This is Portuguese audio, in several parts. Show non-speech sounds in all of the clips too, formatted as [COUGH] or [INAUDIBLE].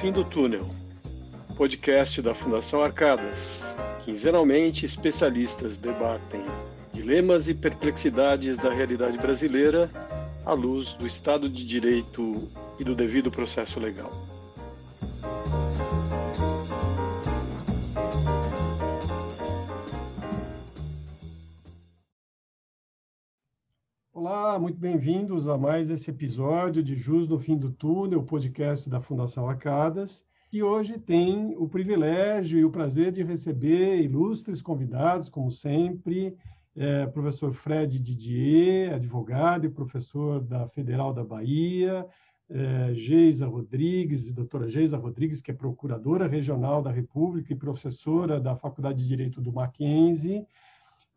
fim do túnel. Podcast da Fundação Arcadas. Quinzenalmente, especialistas debatem dilemas e perplexidades da realidade brasileira à luz do Estado de Direito e do devido processo legal. Muito bem-vindos a mais esse episódio de Jus no Fim do Túnel, podcast da Fundação Arcadas, que hoje tem o privilégio e o prazer de receber ilustres convidados, como sempre, é, professor Fred Didier, advogado e professor da Federal da Bahia, é, Geisa Rodrigues, doutora Geisa Rodrigues, que é procuradora regional da República e professora da Faculdade de Direito do Mackenzie,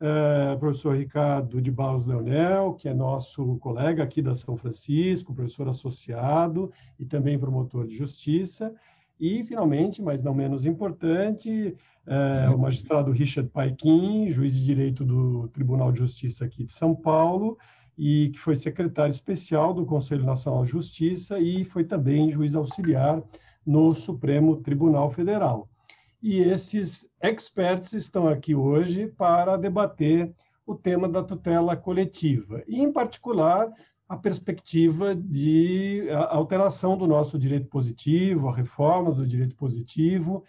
é, professor Ricardo de Barros Leonel, que é nosso colega aqui da São Francisco, professor associado e também promotor de justiça, e, finalmente, mas não menos importante, é, o magistrado Richard Paikin, juiz de direito do Tribunal de Justiça aqui de São Paulo, e que foi secretário especial do Conselho Nacional de Justiça e foi também juiz auxiliar no Supremo Tribunal Federal. E esses experts estão aqui hoje para debater o tema da tutela coletiva, e, em particular, a perspectiva de alteração do nosso direito positivo, a reforma do direito positivo.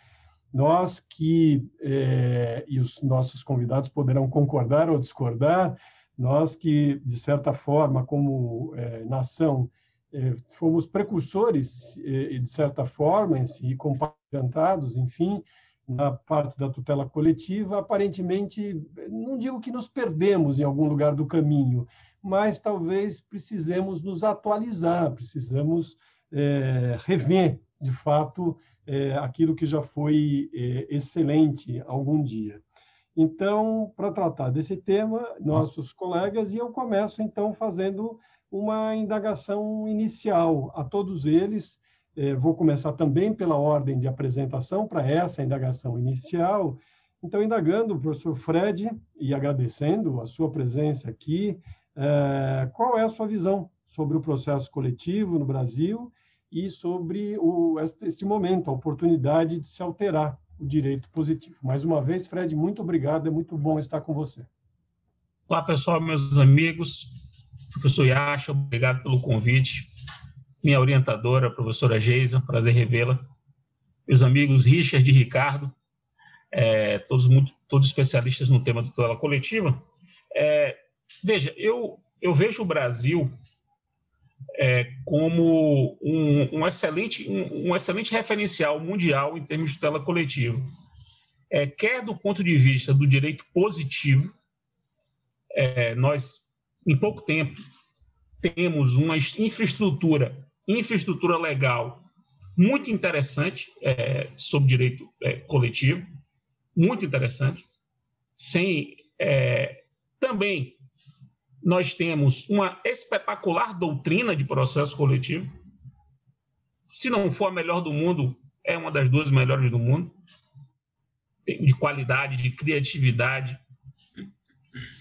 Nós que, é, e os nossos convidados poderão concordar ou discordar, nós que, de certa forma, como é, nação, é, fomos precursores, é, de certa forma, e compartilhados, enfim, na parte da tutela coletiva, aparentemente, não digo que nos perdemos em algum lugar do caminho, mas talvez precisemos nos atualizar, precisamos é, rever, de fato, é, aquilo que já foi é, excelente algum dia. Então, para tratar desse tema, nossos colegas, e eu começo então fazendo uma indagação inicial a todos eles. Eh, vou começar também pela ordem de apresentação para essa indagação inicial. Então, indagando o professor Fred e agradecendo a sua presença aqui, eh, qual é a sua visão sobre o processo coletivo no Brasil e sobre o, esse momento, a oportunidade de se alterar o direito positivo. Mais uma vez, Fred, muito obrigado, é muito bom estar com você. Olá, pessoal, meus amigos, professor Yasha, obrigado pelo convite. Minha orientadora, professora Geisa, prazer revê-la. Meus amigos Richard e Ricardo, é, todos, muito, todos especialistas no tema da tutela coletiva. É, veja, eu, eu vejo o Brasil é, como um, um excelente, um, um, excelente referencial mundial em termos de tutela coletiva. É, quer do ponto de vista do direito positivo, é, nós, em pouco tempo, temos uma infraestrutura, infraestrutura legal muito interessante é, sobre direito é, coletivo, muito interessante, sem é, também nós temos uma espetacular doutrina de processo coletivo. Se não for a melhor do mundo, é uma das duas melhores do mundo, de qualidade, de criatividade.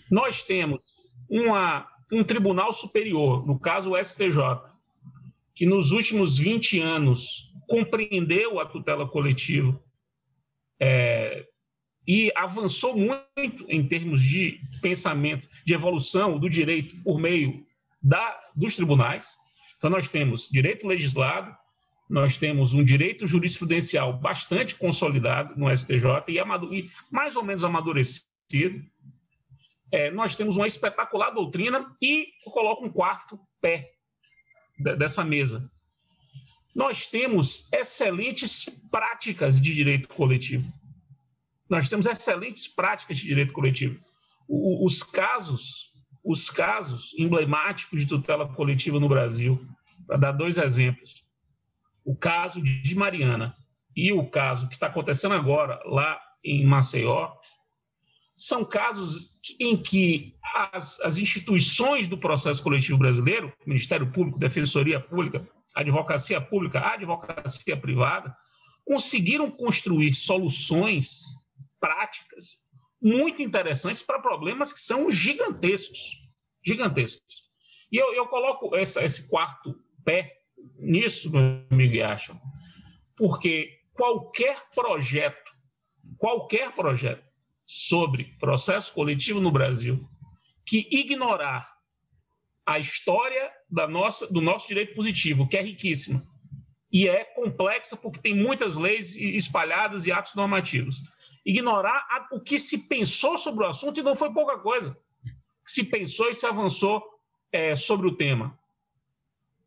Nós temos uma, um tribunal superior, no caso o STJ, que nos últimos 20 anos compreendeu a tutela coletiva, é, e avançou muito em termos de pensamento, de evolução do direito por meio da, dos tribunais. Então, nós temos direito legislado, nós temos um direito jurisprudencial bastante consolidado no STJ e, e mais ou menos amadurecido. É, nós temos uma espetacular doutrina e eu coloco um quarto pé dessa mesa. Nós temos excelentes práticas de direito coletivo nós temos excelentes práticas de direito coletivo. O, os casos, os casos emblemáticos de tutela coletiva no Brasil, para dar dois exemplos, o caso de Mariana e o caso que está acontecendo agora lá em Maceió, são casos em que as, as instituições do processo coletivo brasileiro, Ministério Público, Defensoria Pública, Advocacia Pública, Advocacia Privada, conseguiram construir soluções práticas muito interessantes para problemas que são gigantescos. Gigantescos. E eu, eu coloco essa, esse quarto pé nisso, meu amigo Yasha, porque qualquer projeto, qualquer projeto sobre processo coletivo no Brasil que ignorar a história da nossa, do nosso direito positivo, que é riquíssima, e é complexa porque tem muitas leis espalhadas e atos normativos. Ignorar o que se pensou sobre o assunto e não foi pouca coisa. Se pensou e se avançou é, sobre o tema.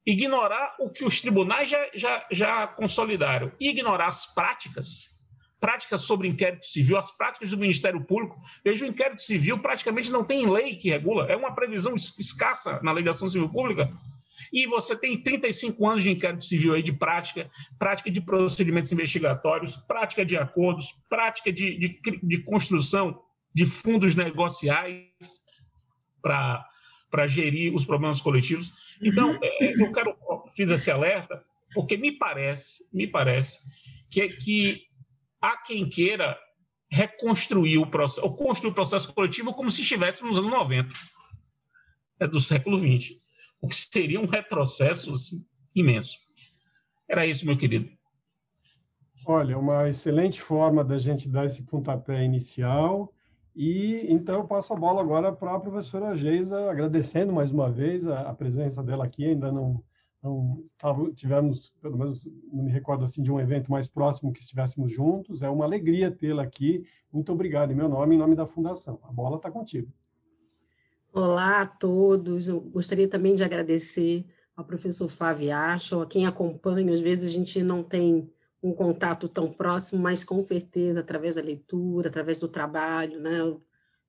Ignorar o que os tribunais já, já, já consolidaram. Ignorar as práticas práticas sobre inquérito civil, as práticas do Ministério Público. Veja, o inquérito civil praticamente não tem lei que regula, é uma previsão escassa na legislação civil pública. E você tem 35 anos de inquérito civil aí de prática, prática de procedimentos investigatórios, prática de acordos, prática de, de, de construção de fundos negociais para gerir os problemas coletivos. Então, é, é, eu quero fiz esse alerta porque me parece, me parece que, que há quem queira reconstruir o processo, ou construir o processo coletivo como se estivéssemos nos anos 90, é do século XX, o que seria um retrocesso assim, imenso. Era isso, meu querido. Olha, uma excelente forma da gente dar esse pontapé inicial. E então eu passo a bola agora para a professora Geisa, agradecendo mais uma vez a, a presença dela aqui. Ainda não então, tivemos, pelo menos não me recordo assim, de um evento mais próximo que estivéssemos juntos. É uma alegria tê-la aqui. Muito obrigado em meu nome, em nome da Fundação. A bola está contigo. Olá a todos. Eu gostaria também de agradecer ao professor Flávio Acho, a quem acompanha. Às vezes a gente não tem um contato tão próximo, mas com certeza através da leitura, através do trabalho, né?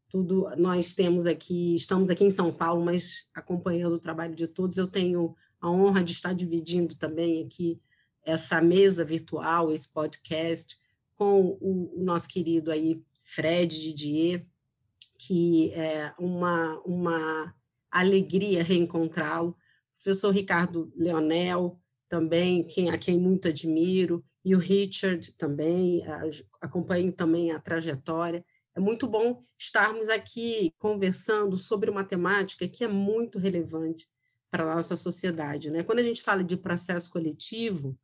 Tudo nós temos aqui, estamos aqui em São Paulo, mas acompanhando o trabalho de todos, eu tenho a honra de estar dividindo também aqui essa mesa virtual, esse podcast, com o, o nosso querido aí Fred Didier, que é uma, uma alegria reencontrá-lo. Professor Ricardo Leonel, também, quem, a quem muito admiro, e o Richard também, acompanho também a trajetória. É muito bom estarmos aqui conversando sobre uma temática que é muito relevante para a nossa sociedade. Né? Quando a gente fala de processo coletivo,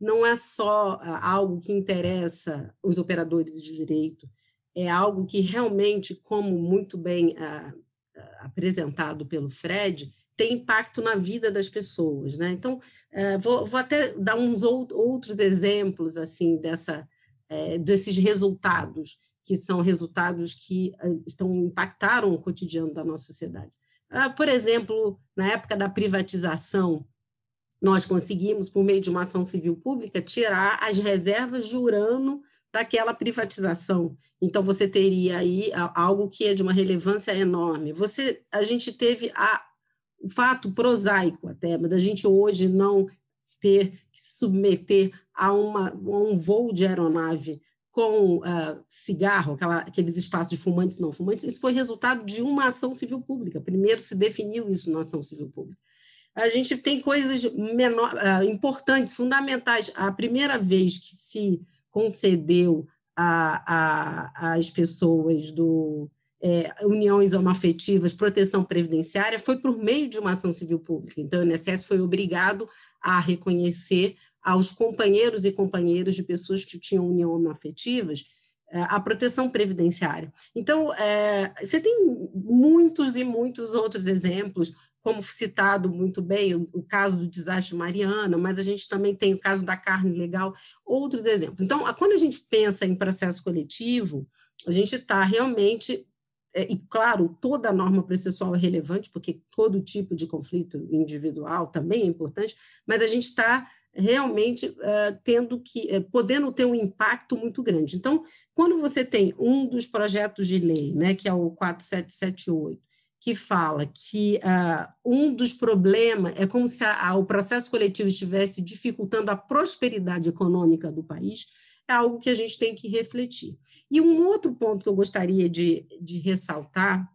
não é só ah, algo que interessa os operadores de direito, é algo que realmente, como muito bem ah, ah, apresentado pelo Fred, tem impacto na vida das pessoas. Né? Então, eh, vou, vou até dar uns outros exemplos assim dessa, eh, desses resultados, que são resultados que estão impactaram o cotidiano da nossa sociedade. Ah, por exemplo, na época da privatização, nós conseguimos, por meio de uma ação civil pública, tirar as reservas de urânio daquela privatização. Então, você teria aí algo que é de uma relevância enorme. Você, a gente teve a, o fato prosaico até, da gente hoje não ter que se submeter a, uma, a um voo de aeronave com uh, cigarro, aquela, aqueles espaços de fumantes não fumantes, isso foi resultado de uma ação civil pública. Primeiro se definiu isso na ação civil pública. A gente tem coisas menor, uh, importantes, fundamentais. A primeira vez que se concedeu às pessoas do é, uniões homoafetivas proteção previdenciária foi por meio de uma ação civil pública. Então, o INSS foi obrigado a reconhecer aos companheiros e companheiras de pessoas que tinham união homoafetivas é, a proteção previdenciária. Então, é, você tem muitos e muitos outros exemplos, como citado muito bem o, o, caso do desastre Mariana, mas a gente também tem o caso da carne legal, outros exemplos. Então, quando a gente pensa em processo coletivo, a gente está realmente é, e claro, toda norma processual é relevante, porque todo tipo de conflito individual também é importante, mas a gente está realmente uh, tendo que, uh, podendo ter um impacto muito grande. Então, quando você tem um dos projetos de lei, né, que é o 4778, que fala que uh, um dos problemas é como se a, a, o processo coletivo estivesse dificultando a prosperidade econômica do país, é algo que a gente tem que refletir. E um outro ponto que eu gostaria de, de ressaltar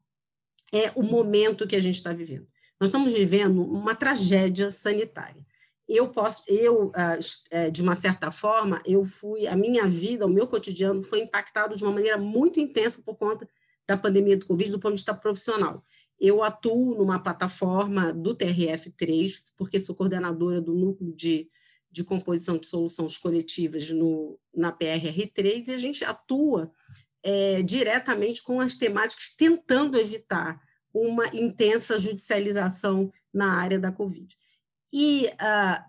é o momento que a gente está vivendo. Nós estamos vivendo uma tragédia sanitária eu posso, eu, ah, é, de uma certa forma, eu fui, a minha vida, o meu cotidiano foi impactado de uma maneira muito intensa por conta da pandemia do Covid, do ponto de vista profissional. Eu atuo numa plataforma do TRF3, porque sou coordenadora do núcleo de, de composição de soluções coletivas no, na PRR3 e a gente atua é, diretamente com as temáticas, tentando evitar uma intensa judicialização na área da Covid. E uh,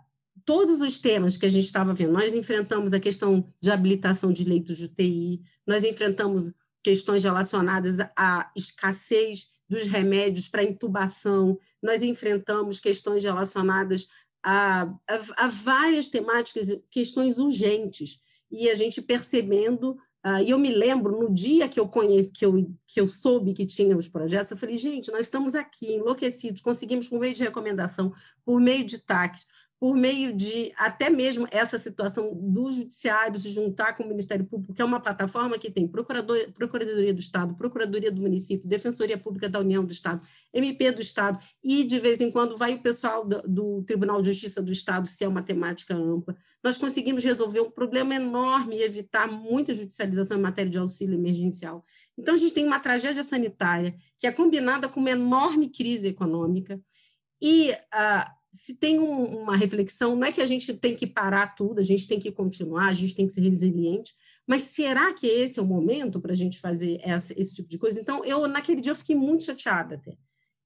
todos os temas que a gente estava vendo, nós enfrentamos a questão de habilitação de leitos de UTI, nós enfrentamos questões relacionadas à escassez dos remédios para intubação, nós enfrentamos questões relacionadas a, a, a várias temáticas, questões urgentes, e a gente percebendo e eu me lembro, no dia que eu conheci, que eu, que eu soube que tinha os projetos, eu falei, gente, nós estamos aqui enlouquecidos, conseguimos, por meio de recomendação, por meio de taques, por meio de até mesmo essa situação do judiciário se juntar com o Ministério Público, que é uma plataforma que tem Procurador, Procuradoria do Estado, Procuradoria do Município, Defensoria Pública da União do Estado, MP do Estado, e de vez em quando vai o pessoal do, do Tribunal de Justiça do Estado, se é uma temática ampla. Nós conseguimos resolver um problema enorme e evitar muita judicialização em matéria de auxílio emergencial. Então, a gente tem uma tragédia sanitária que é combinada com uma enorme crise econômica, e uh, se tem um, uma reflexão, não é que a gente tem que parar tudo, a gente tem que continuar, a gente tem que ser resiliente, mas será que esse é o momento para a gente fazer essa, esse tipo de coisa? Então, eu naquele dia eu fiquei muito chateada até.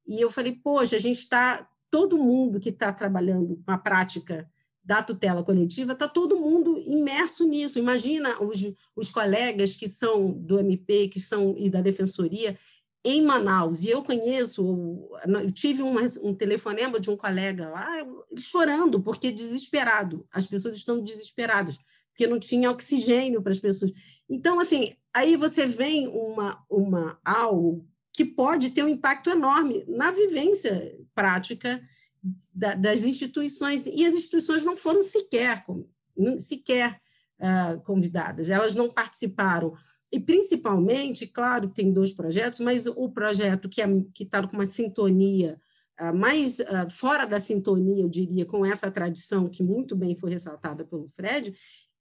E eu falei, poxa, a gente está, todo mundo que está trabalhando com a prática da tutela coletiva, está todo mundo imerso nisso. Imagina os, os colegas que são do MP, que são e da Defensoria, em Manaus, e eu conheço, eu tive um, um telefonema de um colega lá, chorando, porque desesperado, as pessoas estão desesperadas, porque não tinha oxigênio para as pessoas. Então, assim, aí você vem uma, uma algo que pode ter um impacto enorme na vivência prática da, das instituições, e as instituições não foram sequer, sequer uh, convidadas, elas não participaram e principalmente, claro, tem dois projetos, mas o projeto que é, está com uma sintonia uh, mais uh, fora da sintonia, eu diria, com essa tradição que muito bem foi ressaltada pelo Fred,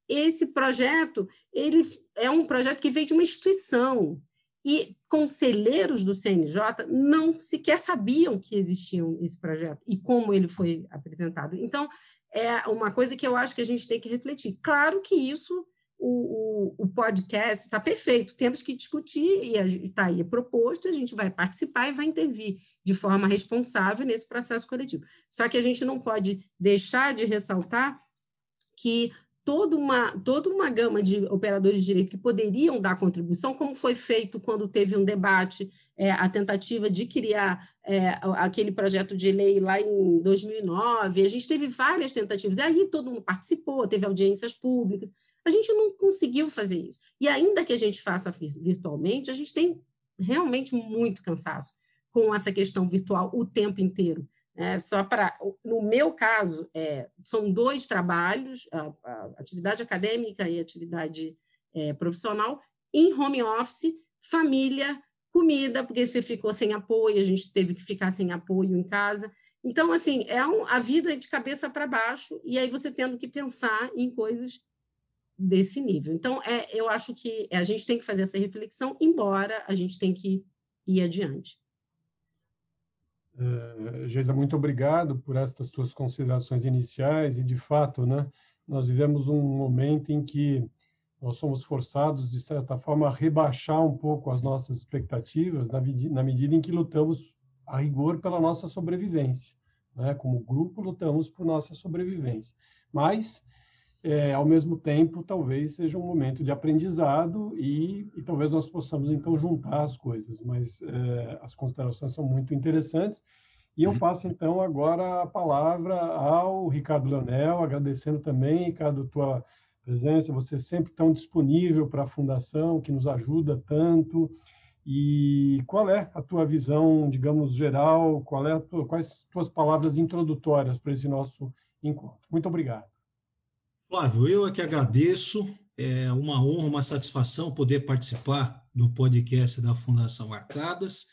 esse projeto ele é um projeto que veio de uma instituição e conselheiros do CNJ não sequer sabiam que existia esse projeto e como ele foi apresentado. Então, é uma coisa que eu acho que a gente tem que refletir. Claro que isso o, o, o podcast está perfeito, temos que discutir, e está aí proposto, a gente vai participar e vai intervir de forma responsável nesse processo coletivo. Só que a gente não pode deixar de ressaltar que toda uma, toda uma gama de operadores de direito que poderiam dar contribuição, como foi feito quando teve um debate, é, a tentativa de criar é, aquele projeto de lei lá em 2009, a gente teve várias tentativas, e aí todo mundo participou, teve audiências públicas, a gente não conseguiu fazer isso. E ainda que a gente faça virtualmente, a gente tem realmente muito cansaço com essa questão virtual o tempo inteiro. É, só para, no meu caso, é, são dois trabalhos, a, a, atividade acadêmica e atividade é, profissional, em home office, família, comida, porque você ficou sem apoio, a gente teve que ficar sem apoio em casa. Então, assim, é um, a vida de cabeça para baixo, e aí você tendo que pensar em coisas desse nível. Então, é, eu acho que a gente tem que fazer essa reflexão, embora a gente tem que ir adiante. Uh, Geisa, muito obrigado por estas tuas considerações iniciais e, de fato, né, nós vivemos um momento em que nós somos forçados, de certa forma, a rebaixar um pouco as nossas expectativas na, na medida em que lutamos a rigor pela nossa sobrevivência. Né? Como grupo, lutamos por nossa sobrevivência. Mas é, ao mesmo tempo, talvez seja um momento de aprendizado e, e talvez nós possamos, então, juntar as coisas. Mas é, as considerações são muito interessantes. E eu passo, então, agora a palavra ao Ricardo Leonel, agradecendo também, Ricardo, tua presença, você sempre tão disponível para a Fundação, que nos ajuda tanto. E qual é a tua visão, digamos, geral? Qual é tua, quais as tuas palavras introdutórias para esse nosso encontro? Muito obrigado. Flávio, eu é que agradeço. É uma honra, uma satisfação poder participar do podcast da Fundação Arcadas,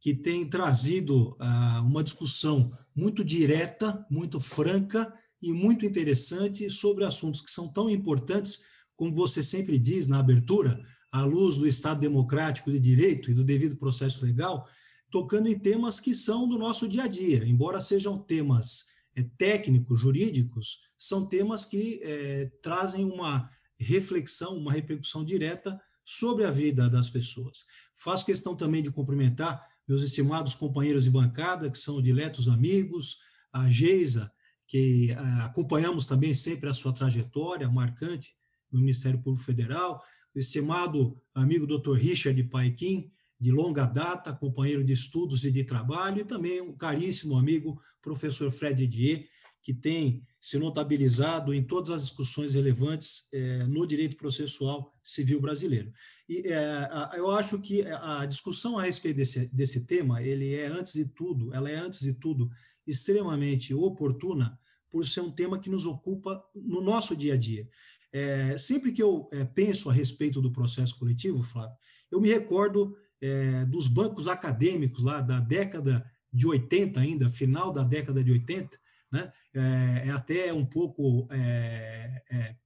que tem trazido ah, uma discussão muito direta, muito franca e muito interessante sobre assuntos que são tão importantes, como você sempre diz na abertura, à luz do Estado Democrático de Direito e do devido processo legal, tocando em temas que são do nosso dia a dia, embora sejam temas técnicos, jurídicos, são temas que é, trazem uma reflexão, uma repercussão direta sobre a vida das pessoas. Faço questão também de cumprimentar meus estimados companheiros de bancada, que são diletos amigos, a Geisa, que uh, acompanhamos também sempre a sua trajetória marcante no Ministério Público Federal, o estimado amigo Dr. Richard Paikin, de longa data, companheiro de estudos e de trabalho, e também um caríssimo amigo, professor Fred Dier, que tem se notabilizado em todas as discussões relevantes é, no direito processual civil brasileiro. E é, eu acho que a discussão a respeito desse, desse tema, ele é antes de tudo, ela é antes de tudo extremamente oportuna por ser um tema que nos ocupa no nosso dia a dia. É, sempre que eu penso a respeito do processo coletivo, Flávio, eu me recordo é, dos bancos acadêmicos lá da década de 80 ainda, final da década de 80, né? É, é até um pouco, é, é,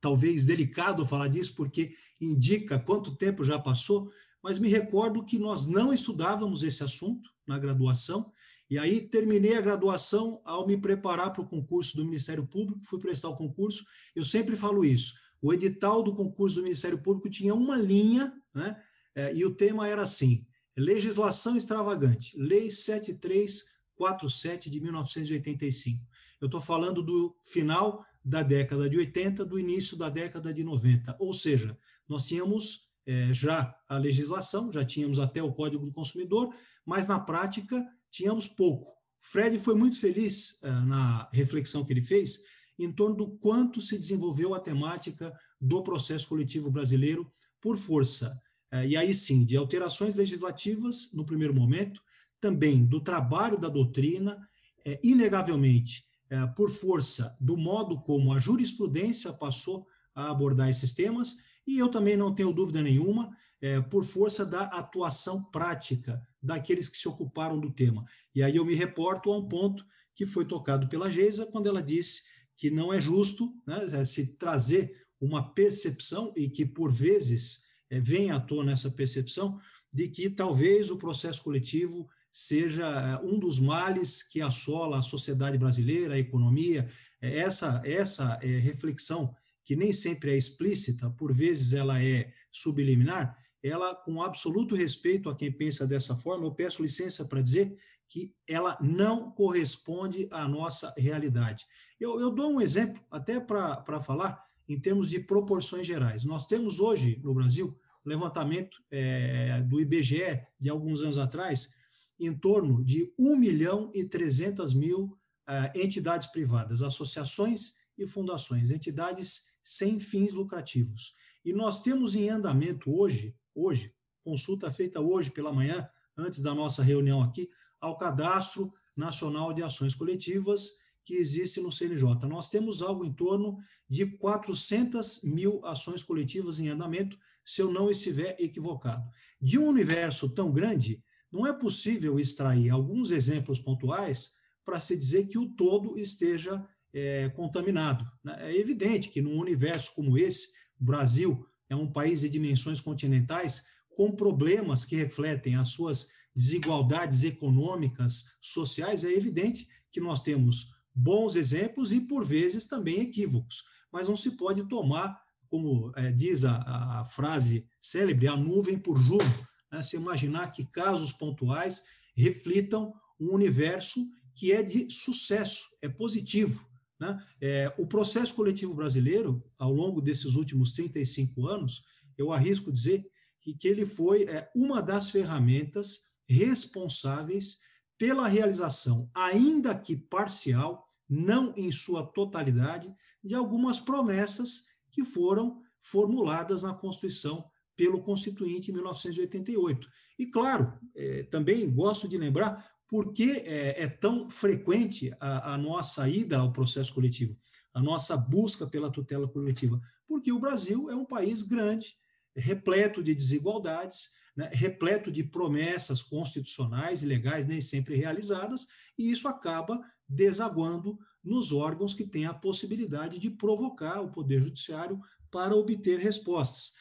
talvez, delicado falar disso, porque indica quanto tempo já passou, mas me recordo que nós não estudávamos esse assunto na graduação, e aí terminei a graduação ao me preparar para o concurso do Ministério Público, fui prestar o concurso, eu sempre falo isso, o edital do concurso do Ministério Público tinha uma linha, né? É, e o tema era assim, legislação extravagante, Lei 73 47 de 1985. Eu estou falando do final da década de 80, do início da década de 90. Ou seja, nós tínhamos é, já a legislação, já tínhamos até o Código do Consumidor, mas na prática tínhamos pouco. Fred foi muito feliz é, na reflexão que ele fez em torno do quanto se desenvolveu a temática do processo coletivo brasileiro por força, e aí sim, de alterações legislativas no primeiro momento, também do trabalho da doutrina, é, inegavelmente, é, por força do modo como a jurisprudência passou a abordar esses temas, e eu também não tenho dúvida nenhuma, é, por força da atuação prática daqueles que se ocuparam do tema. E aí eu me reporto a um ponto que foi tocado pela Geisa, quando ela disse que não é justo né, se trazer uma percepção, e que por vezes é, vem à tona essa percepção, de que talvez o processo coletivo seja eh, um dos males que assola a sociedade brasileira, a economia. É essa, essa é, reflexão, que nem sempre é explícita, por vezes ela é subliminar, ela, com absoluto respeito a quem pensa dessa forma, eu peço licença para dizer que ela não corresponde à nossa realidade. Eu, eu dou um exemplo, até para falar, em termos de proporções gerais. Nós temos hoje, no Brasil, um levantamento é, do IBGE de alguns anos atrás, em torno de 1 milhão e 300 mil uh, entidades privadas, associações e fundações, entidades sem fins lucrativos. E nós temos em andamento hoje, hoje, consulta feita hoje pela manhã, antes da nossa reunião aqui, ao Cadastro Nacional de Ações Coletivas que existe no CNJ. Nós temos algo em torno de 400 mil ações coletivas em andamento, se eu não estiver equivocado. De um universo tão grande, não é possível extrair alguns exemplos pontuais para se dizer que o todo esteja é, contaminado. Né? É evidente que num universo como esse, o Brasil é um país de dimensões continentais com problemas que refletem as suas desigualdades econômicas, sociais, é evidente que nós temos bons exemplos e, por vezes, também equívocos. Mas não se pode tomar, como é, diz a, a frase célebre, a nuvem por jugo né, se imaginar que casos pontuais reflitam um universo que é de sucesso, é positivo. Né? É, o processo coletivo brasileiro, ao longo desses últimos 35 anos, eu arrisco dizer que, que ele foi é, uma das ferramentas responsáveis pela realização, ainda que parcial, não em sua totalidade, de algumas promessas que foram formuladas na Constituição pelo Constituinte em 1988. E, claro, é, também gosto de lembrar por que é, é tão frequente a, a, nossa ida ao processo coletivo, a nossa busca pela tutela coletiva. Porque o Brasil é um país grande, repleto de desigualdades, né, repleto de promessas constitucionais e legais nem sempre realizadas, e isso acaba desaguando nos órgãos que têm a possibilidade de provocar o Poder Judiciário para obter respostas.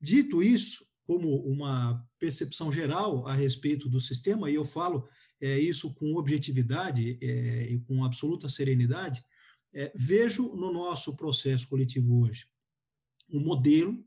Dito isso, como uma percepção geral a respeito do sistema, e eu falo é, isso com objetividade é, e com absoluta serenidade, é, vejo no nosso processo coletivo hoje um modelo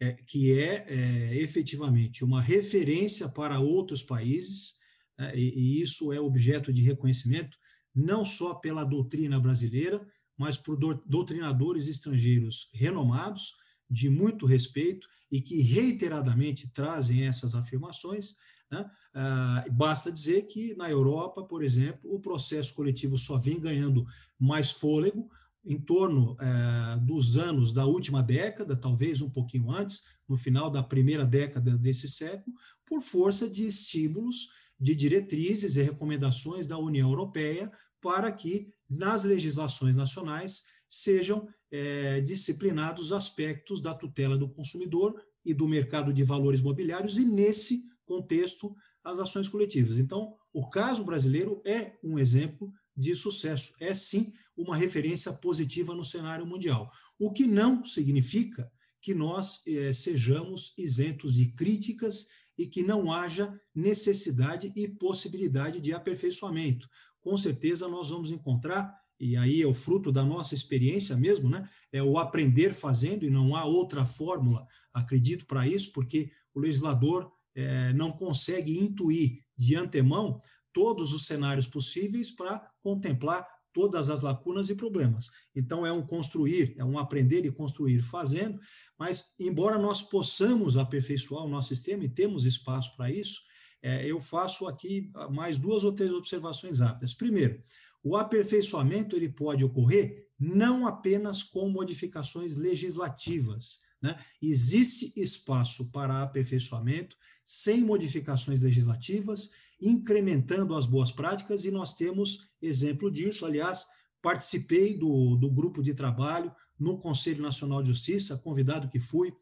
é, que é, é, efetivamente uma referência para outros países, né, e, e, isso é objeto de reconhecimento não só pela doutrina brasileira, mas por doutrinadores estrangeiros renomados, de muito respeito e que reiteradamente trazem essas afirmações. Né? Ah, basta dizer que na Europa, por exemplo, o processo coletivo só vem ganhando mais fôlego em torno eh, dos anos da última década, talvez um pouquinho antes, no final da primeira década desse século, por força de estímulos, de diretrizes e recomendações da União Europeia para que nas legislações nacionais sejam é, disciplinados aspectos da tutela do consumidor e do mercado de valores mobiliários, e nesse contexto, as ações coletivas. Então, o caso brasileiro é um exemplo de sucesso, é sim uma referência positiva no cenário mundial, o que não significa que nós é, sejamos isentos de críticas e que não haja necessidade e possibilidade de aperfeiçoamento. Com certeza nós vamos encontrar e aí é o fruto da nossa experiência mesmo, né? É o aprender fazendo e não há outra fórmula, acredito, para isso, porque o legislador é, não consegue intuir de antemão todos os cenários possíveis para contemplar todas as lacunas e problemas. Então, é um construir, é um aprender e construir fazendo, mas, embora nós possamos aperfeiçoar o nosso sistema e temos espaço para isso, é, eu faço aqui mais duas ou três observações rápidas. Primeiro, o aperfeiçoamento ele pode ocorrer não apenas com modificações legislativas. Né? Existe espaço para aperfeiçoamento sem modificações legislativas, incrementando as boas práticas, e nós temos exemplo disso. Aliás, participei do, do grupo de trabalho no Conselho Nacional de Justiça, convidado que fui.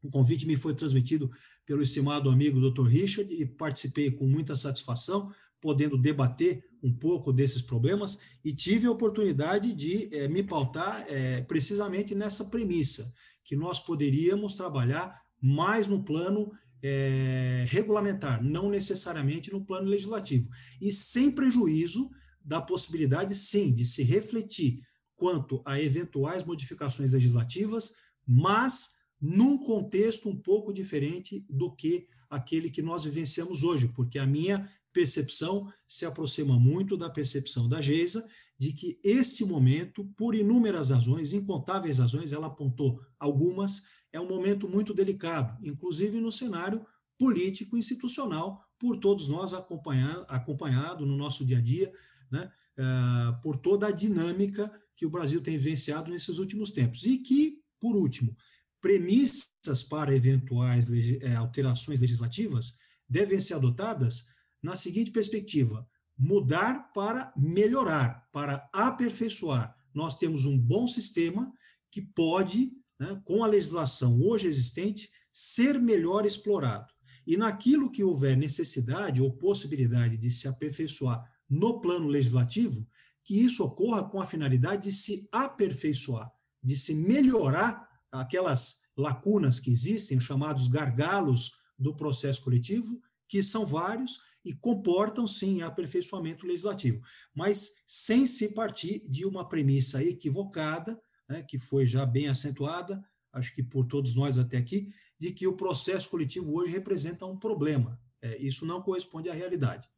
O convite me foi transmitido pelo estimado amigo Dr. Richard e participei com muita satisfação, podendo debater um pouco desses problemas e tive a oportunidade de é, me pautar é, precisamente nessa premissa, que nós poderíamos trabalhar mais no plano é, regulamentar, não necessariamente no plano legislativo, e sem prejuízo da possibilidade, sim, de se refletir quanto a eventuais modificações legislativas, mas num contexto um pouco diferente do que aquele que nós vivenciamos hoje, porque a minha percepção se aproxima muito da percepção da Geisa de que este momento, por inúmeras razões, incontáveis razões, ela apontou algumas, é um momento muito delicado, inclusive no cenário político institucional, por todos nós acompanhado, acompanhado no nosso dia a dia, né, uh, por toda a dinâmica que o Brasil tem vivenciado nesses últimos tempos. E que, por último, premissas para eventuais eh, alterações legislativas devem ser adotadas na seguinte perspectiva: mudar para melhorar, para aperfeiçoar. Nós temos um bom sistema que pode, né, com a legislação hoje existente, ser melhor explorado. E naquilo que houver necessidade ou possibilidade de se aperfeiçoar no plano legislativo, que isso ocorra com a finalidade de se aperfeiçoar, de se melhorar aquelas lacunas que existem, chamados gargalos do processo coletivo, que são vários e comportam, sim, aperfeiçoamento legislativo, mas sem se partir de uma premissa equivocada, né, que foi já bem acentuada, acho que por todos nós até aqui, de que o processo coletivo hoje representa um problema. É, isso não corresponde à realidade.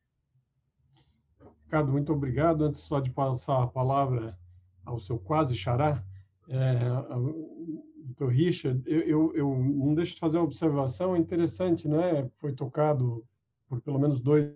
Ricardo, muito obrigado. Antes só de passar a palavra ao seu quase xará, é, doutor Richard, eu, eu, eu, não deixo de fazer uma observação interessante, né? Foi tocado por pelo menos dois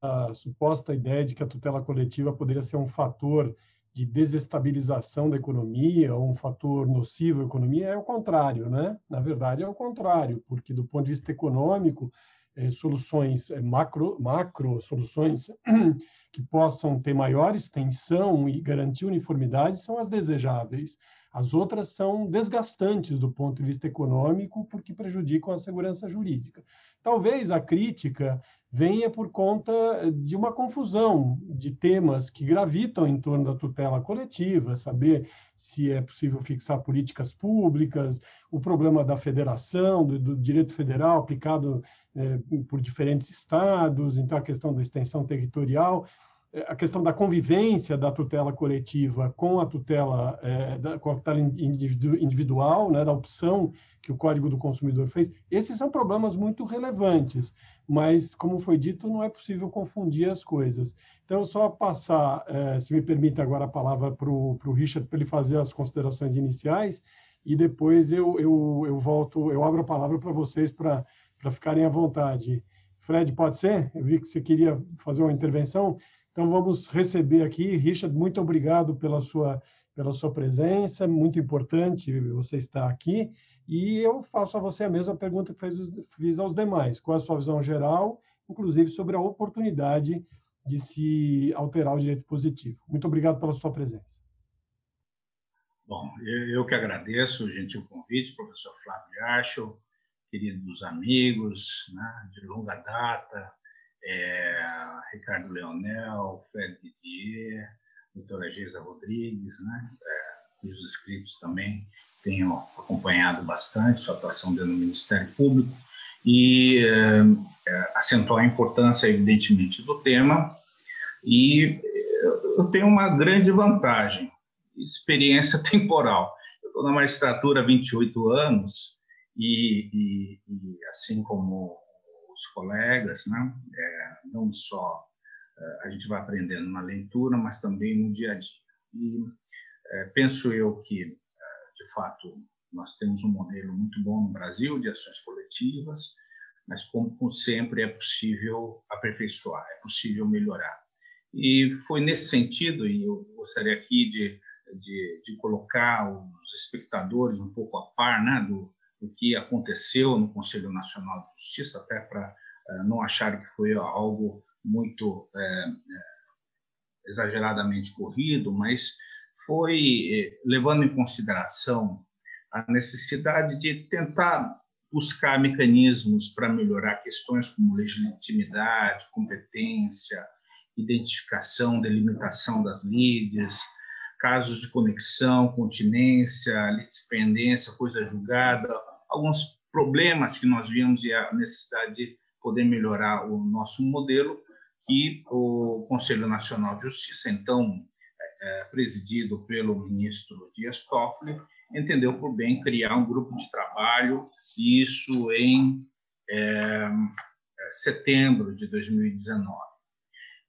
a suposta ideia de que a tutela coletiva poderia ser um fator de desestabilização da economia ou um fator nocivo à economia é o contrário, né? Na verdade é o contrário, porque do ponto de vista econômico, eh, soluções eh, macro, macro soluções [CLEARS THROAT] que possam ter maior extensão e garantir uniformidade são as desejáveis. As outras são desgastantes do ponto de vista econômico, porque prejudicam a segurança jurídica. Talvez a crítica venha por conta de uma confusão de temas que gravitam em torno da tutela coletiva, saber se é possível fixar políticas públicas, o problema da federação, do, do direito federal aplicado é, por diferentes estados, então a questão da extensão territorial a questão da convivência da tutela coletiva com a tutela, é, da, com a tutela individual, né, da opção que o Código do Consumidor fez, esses são problemas muito relevantes, mas, como foi dito, não é possível confundir as coisas. Então, só passar, é, se me permite agora a palavra para o Richard, para ele fazer as considerações iniciais, e depois eu, eu, eu volto, eu abro a palavra para vocês para ficarem à vontade. Fred, pode ser? Eu vi que você queria fazer uma intervenção. Então, vamos receber aqui. Richard, muito obrigado pela sua, pela sua presença, muito importante você estar aqui. E eu faço a você a mesma pergunta que fiz aos demais: qual a sua visão geral, inclusive sobre a oportunidade de se alterar o direito positivo? Muito obrigado pela sua presença. Bom, eu que agradeço o gentil convite, professor Flávio Acho, queridos amigos né, de longa data, é, Ricardo Leonel, Fred Didier, doutora Geisa Rodrigues, né, é, cujos escritos também tenho acompanhado bastante sua atuação dentro do Ministério Público e é, é acentuar a importância, evidentemente, do tema. E eu tenho uma grande vantagem, experiência [LAUGHS] temporal. Eu estou na magistratura há 28 anos e, e, e assim como os colegas, né? É, não só é, a gente vai aprendendo na leitura, mas também no dia a dia. E é, penso eu que, é, de fato, nós temos um modelo muito bom no Brasil de ações coletivas, mas como sempre é possível aperfeiçoar, é possível melhorar. E foi nesse sentido, e eu gostaria aqui de, de, de colocar os espectadores um pouco a par né, do, do que aconteceu no Conselho Nacional de Justiça, até para uh, não achar que foi algo muito uh, exageradamente corrido, mas foi levando em consideração a necessidade de tentar buscar mecanismos para melhorar questões como legitimidade, competência, identificação, delimitação das lides, casos de conexão, continência, litispendência, coisa julgada, alguns problemas que nós vimos e a necessidade de poder melhorar o nosso modelo, que o Conselho Nacional de Justiça, então é, é, presidido pelo ministro Dias Toffoli, entendeu por bem criar um grupo de trabalho, isso em é, é setembro de 2019.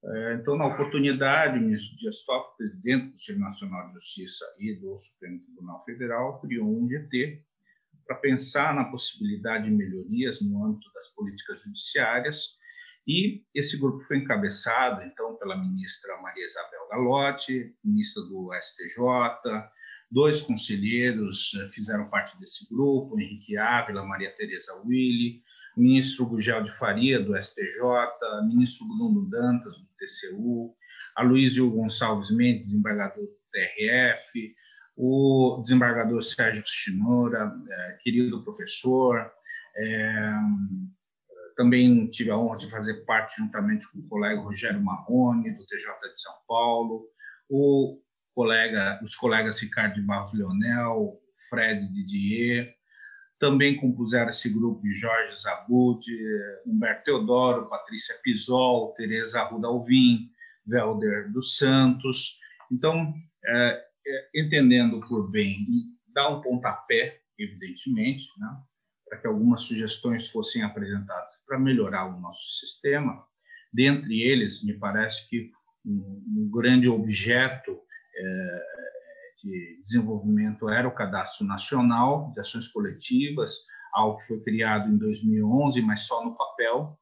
É, então, na oportunidade, o ministro Dias Toffoli, presidente do Conselho Nacional de Justiça e do Supremo Tribunal Federal, criou um GT para pensar na possibilidade de melhorias no âmbito das políticas judiciárias. E esse grupo foi encabeçado, então, pela ministra Maria Isabel Galotti, ministra do STJ, dois conselheiros eh, fizeram parte desse grupo, Henrique Ávila, Maria Tereza Willi, ministro Gugel de Faria, do STJ, ministro Bruno Dantas, do TCU, Aloysio Gonçalves Mendes, desembargador do TRF, o desembargador Sérgio Chinora, é, querido professor, é, também tive a honra de fazer parte, juntamente com o colega Rogério Marrone, do TJ de São Paulo, o colega, os colegas Ricardo de Barros Leonel, Fred Didier, também compuseram esse grupo Jorge Zabud, Humberto Teodoro, Patrícia Pisol, Tereza Arruda Alvim, Velder dos Santos. Então, é, entendendo por bem dar um pontapé, evidentemente, né, para que algumas sugestões fossem apresentadas para melhorar o nosso sistema. Dentre eles, me parece que um, um grande objeto é, de desenvolvimento era o Cadastro Nacional de Ações Coletivas, algo que foi criado em 2011, mas só no papel.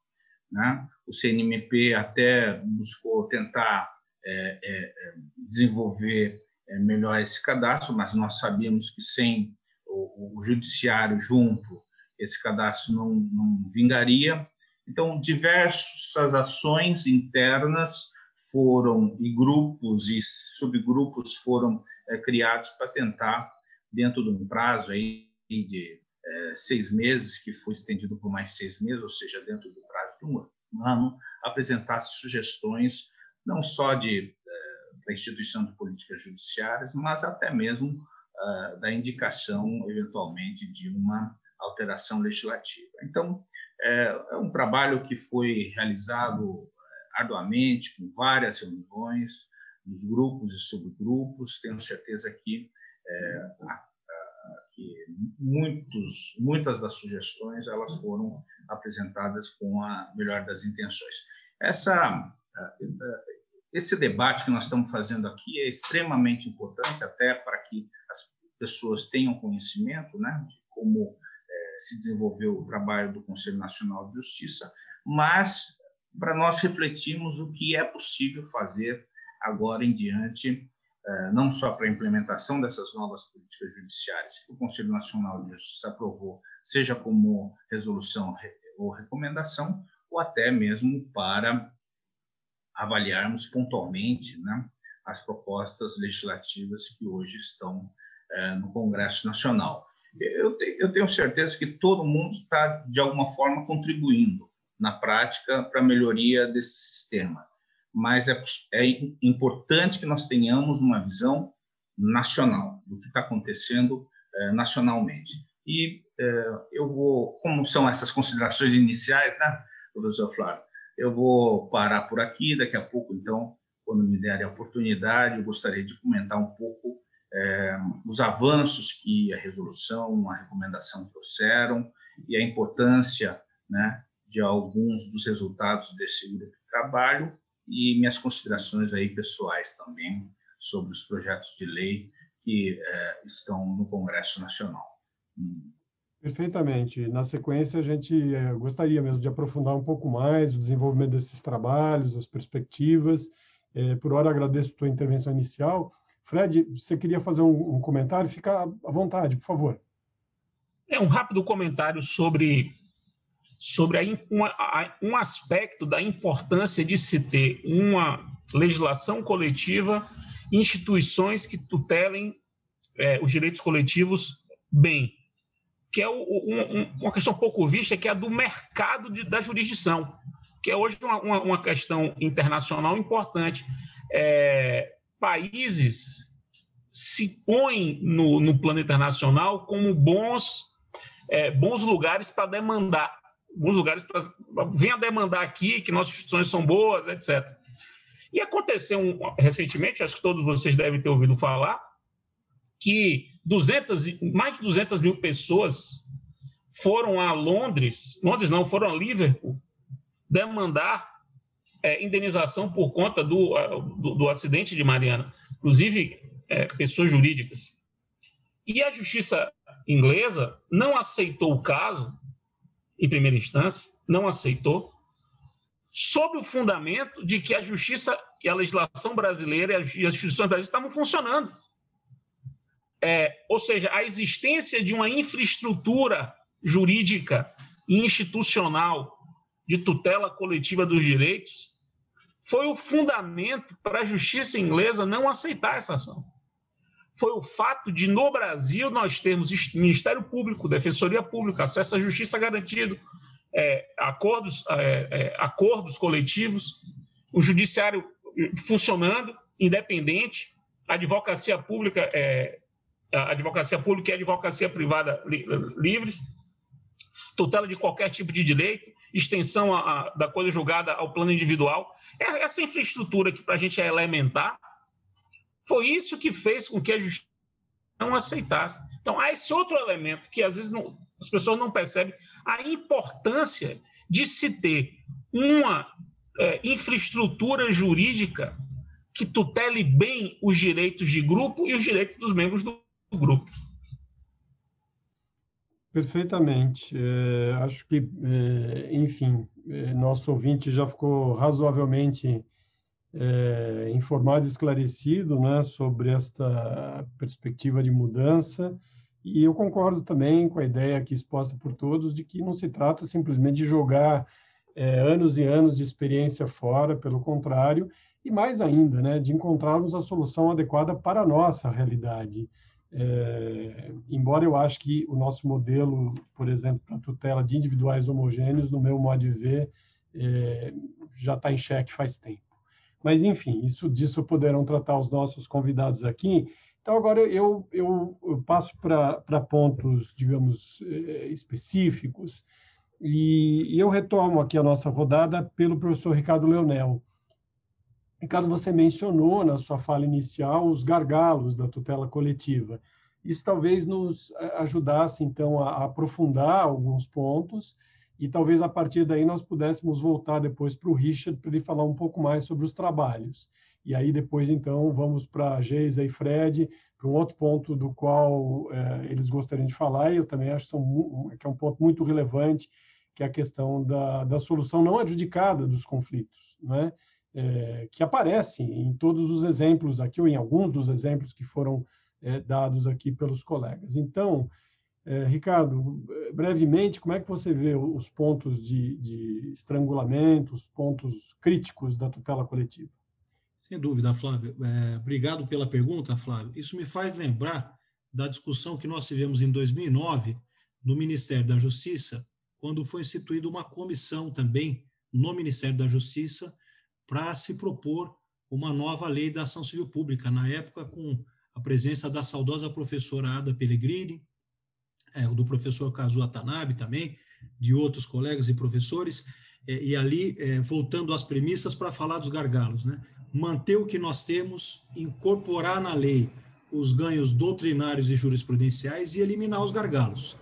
Né? O CNMP até buscou tentar é, é, desenvolver é, melhor esse cadastro, mas nós sabíamos que sem o, o judiciário junto, esse cadastro não, não vingaria. Então, diversas ações internas foram, e grupos e subgrupos foram é, criados para tentar dentro de um prazo aí de é, seis meses, que foi estendido por mais seis meses, ou seja, dentro do prazo de um ano, apresentasse sugestões não só de da instituição de políticas judiciárias, mas até mesmo uh, da indicação, eventualmente, de uma alteração legislativa. Então, é, é um trabalho que foi realizado é, arduamente, com várias reuniões dos grupos e subgrupos. Tenho certeza que, é, que muitos, muitas das sugestões elas foram apresentadas com a melhor das intenções. Essa, esse debate que nós estamos fazendo aqui é extremamente importante, até para que as pessoas tenham conhecimento né, de como se desenvolveu o trabalho do Conselho Nacional de Justiça, mas para nós refletirmos o que é possível fazer agora em diante, eh, não só para a implementação dessas novas políticas judiciárias que o Conselho Nacional de Justiça aprovou, seja como resolução ou recomendação, ou até mesmo para avaliarmos pontualmente né, as propostas legislativas que hoje estão eh, no Congresso Nacional eu, eu tenho certeza que todo mundo está, de alguma forma, contribuindo na prática para a melhoria desse sistema. Mas é, é importante que nós tenhamos uma visão nacional do que está acontecendo é, nacionalmente. E é, eu vou, como são essas considerações iniciais, né, professor Flávio? Eu vou parar por aqui, daqui a pouco, então, quando me derem a oportunidade, eu gostaria de comentar um pouco é, os avanços que a resolução, a recomendação trouxeram e a importância né, de alguns dos resultados desse grupo de trabalho e minhas considerações aí pessoais também sobre os projetos de lei que é, estão no Congresso Nacional. Perfeitamente. Na sequência, a gente é, gostaria mesmo de aprofundar um pouco mais o desenvolvimento desses trabalhos, as perspectivas. É, por hora, agradeço a tua intervenção inicial Fred, você queria fazer um, um comentário? Fica à vontade, por favor. É um rápido comentário sobre, sobre a, um, a, um aspecto da importância de se ter uma legislação coletiva, instituições que tutelem é, os direitos coletivos bem, que é o, um, uma questão pouco vista, que é a do mercado de, da jurisdição, que é hoje uma, uma, questão internacional importante. É, países se põem no, no plano internacional como bons, é, bons lugares para demandar, bons lugares para venha demandar aqui que nossas instituições são boas, etc. E aconteceu um, recentemente, acho que todos vocês devem ter ouvido falar, que 200, mais de 200 mil pessoas foram a Londres, Londres não, foram a Liverpool, demandar é, indenização por conta do, do, do, acidente de Mariana, inclusive é, pessoas jurídicas. E a justiça inglesa não aceitou o caso, em primeira instância, não aceitou, sob o fundamento de que a justiça e a legislação brasileira e as instituições brasileiras estavam funcionando. É, ou seja, a existência de uma infraestrutura jurídica e institucional de tutela coletiva dos direitos foi o fundamento para a justiça inglesa não aceitar essa ação. Foi o fato de, no Brasil, nós termos Ministério Público, Defensoria Pública, acesso à justiça garantido, é, acordos, é, é, acordos coletivos, o judiciário funcionando, independente, a advocacia pública, é, a advocacia pública e a advocacia privada li, livres, tutela de qualquer tipo de direito, extensão a, a, da coisa julgada ao plano individual. É, essa infraestrutura que para a gente é elementar, foi isso que fez com que a justiça não aceitasse. Então, há esse outro elemento que às vezes não, as pessoas não percebem, a importância de se ter uma é, infraestrutura jurídica que tutele bem os direitos de grupo e os direitos dos membros do grupo. Perfeitamente. É, acho que, é, enfim, é, nosso ouvinte já ficou razoavelmente é, informado e esclarecido né, sobre esta perspectiva de mudança. E eu concordo também com a ideia aqui exposta por todos de que não se trata simplesmente de jogar é, anos e anos de experiência fora, pelo contrário, e mais ainda, né, de encontrarmos a solução adequada para a nossa realidade. É, embora eu acho que o nosso modelo, por exemplo, para tutela de individuais homogêneos, no meu modo de ver, é, já está em xeque faz tempo. Mas, enfim, isso disso poderão tratar os nossos convidados aqui. Então, agora eu, eu, eu passo para pontos, digamos, é, específicos, e, e eu retomo aqui a nossa rodada pelo professor Ricardo Leonel. Ricardo, você mencionou na sua fala inicial os gargalos da tutela coletiva. Isso talvez nos eh, ajudasse, então, a aprofundar alguns pontos e talvez a partir daí nós pudéssemos voltar depois para o Richard para ele falar um pouco mais sobre os trabalhos. E aí depois, então, vamos para a Geisa e Fred, para um outro ponto do qual eh, eles gostariam de falar, e eu também acho que, são, que é um ponto muito relevante, que é a questão da, da solução não adjudicada dos conflitos, né? É, que aparece em todos os exemplos aqui, ou em alguns dos exemplos que foram é, dados aqui pelos colegas. Então, é, Ricardo, brevemente, como é que você vê os pontos de, de estrangulamento, os pontos críticos da tutela coletiva? Sem dúvida, Flávio. É, obrigado pela pergunta, Flávio. Isso me faz lembrar da discussão que nós tivemos em 2009 no Ministério da Justiça, quando foi instituída uma comissão também no Ministério da Justiça para se propor uma nova lei da ação civil pública, na época com a presença da saudosa professora Ada Pellegrini, é, do professor Kazu Atanabe também, de outros colegas e professores, é, e ali é, voltando às premissas para falar dos gargalos, né? manter o que nós temos, incorporar na lei os ganhos doutrinários e jurisprudenciais e eliminar os gargalos,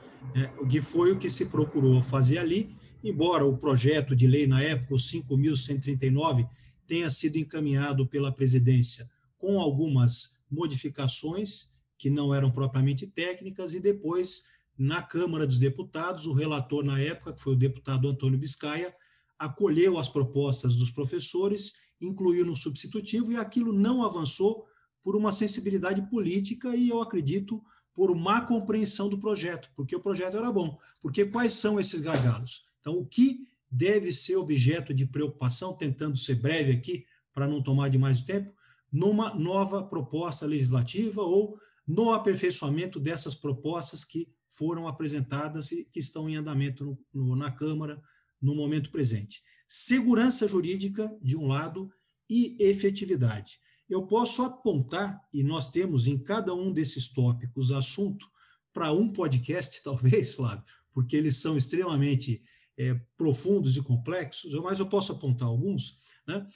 o que foi o que se procurou fazer ali, embora o projeto de lei na época, o 5.139, tenha sido encaminhado pela presidência com algumas modificações que não eram propriamente técnicas, e depois, na Câmara dos Deputados, o relator na época, que foi o deputado Antônio Biscaia, acolheu as propostas dos professores, incluiu no substitutivo, e aquilo não avançou por uma sensibilidade política e, eu acredito, por má compreensão do projeto, porque o projeto era bom. Porque quais são esses gargalos? Então, o que deve ser objeto de preocupação, tentando ser breve aqui, para não tomar demais tempo, numa nova proposta legislativa ou no aperfeiçoamento dessas propostas que foram apresentadas e que estão em andamento no, no, na Câmara no momento presente. Segurança jurídica, de um lado, e efetividade. Eu posso apontar, e nós temos em cada um desses tópicos assunto para um podcast, [LAUGHS] talvez, Flávio, porque eles são extremamente é, profundos e complexos, mas eu posso apontar alguns. Né?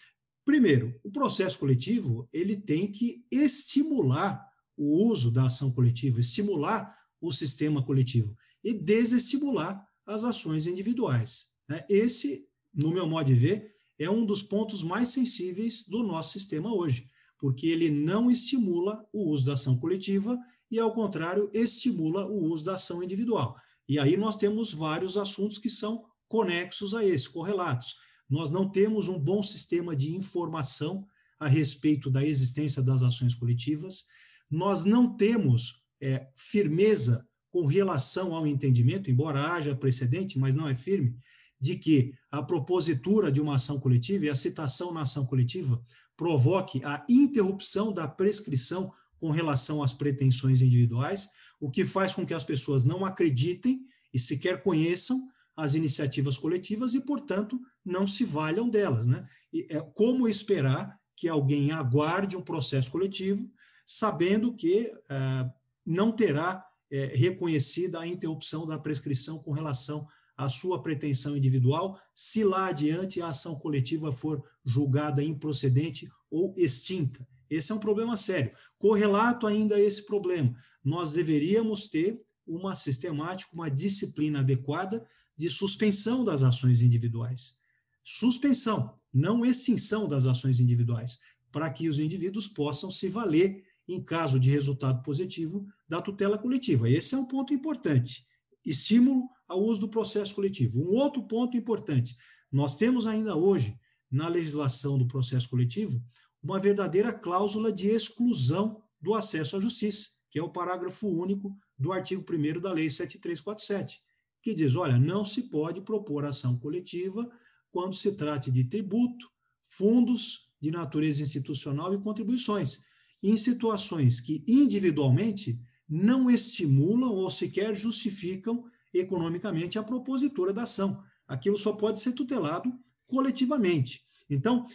Primeiro, o processo coletivo ele tem que estimular o uso da ação coletiva, estimular o sistema coletivo e desestimular as ações individuais. Né? Esse, no meu modo de ver, é um dos pontos mais sensíveis do nosso sistema hoje, porque ele não estimula o uso da ação coletiva e, ao contrário, estimula o uso da ação individual. E aí nós temos vários assuntos que são conexos a esse, correlatos. Nós não temos um bom sistema de informação a respeito da existência das ações coletivas, nós não temos é, firmeza com relação ao entendimento, embora haja precedente, mas não é firme, de que a propositura de uma ação coletiva e a citação na ação coletiva provoque a interrupção da prescrição com relação às pretensões individuais, o que faz com que as pessoas não acreditem e sequer conheçam as iniciativas coletivas e, portanto, não se valham delas. Né? E é como esperar que alguém aguarde um processo coletivo, sabendo que é, não terá é, reconhecida a interrupção da prescrição com relação à sua pretensão individual, se lá adiante a ação coletiva for julgada improcedente ou extinta. Esse é um problema sério. Correlato ainda a esse problema, nós deveríamos ter uma sistemática, uma disciplina adequada de suspensão das ações individuais. Suspensão, não extinção das ações individuais, para que os indivíduos possam se valer, em caso de resultado positivo, da tutela coletiva. Esse é um ponto importante. Estímulo ao uso do processo coletivo. Um outro ponto importante: nós temos ainda hoje, na legislação do processo coletivo, uma verdadeira cláusula de exclusão do acesso à justiça, que é o parágrafo único do artigo 1 da Lei 7347 que diz: olha, não se pode propor ação coletiva quando se trate de tributo, fundos de natureza institucional e contribuições, em situações que individualmente não estimulam ou sequer justificam economicamente a propositura da ação. Aquilo só pode ser tutelado coletivamente. Então,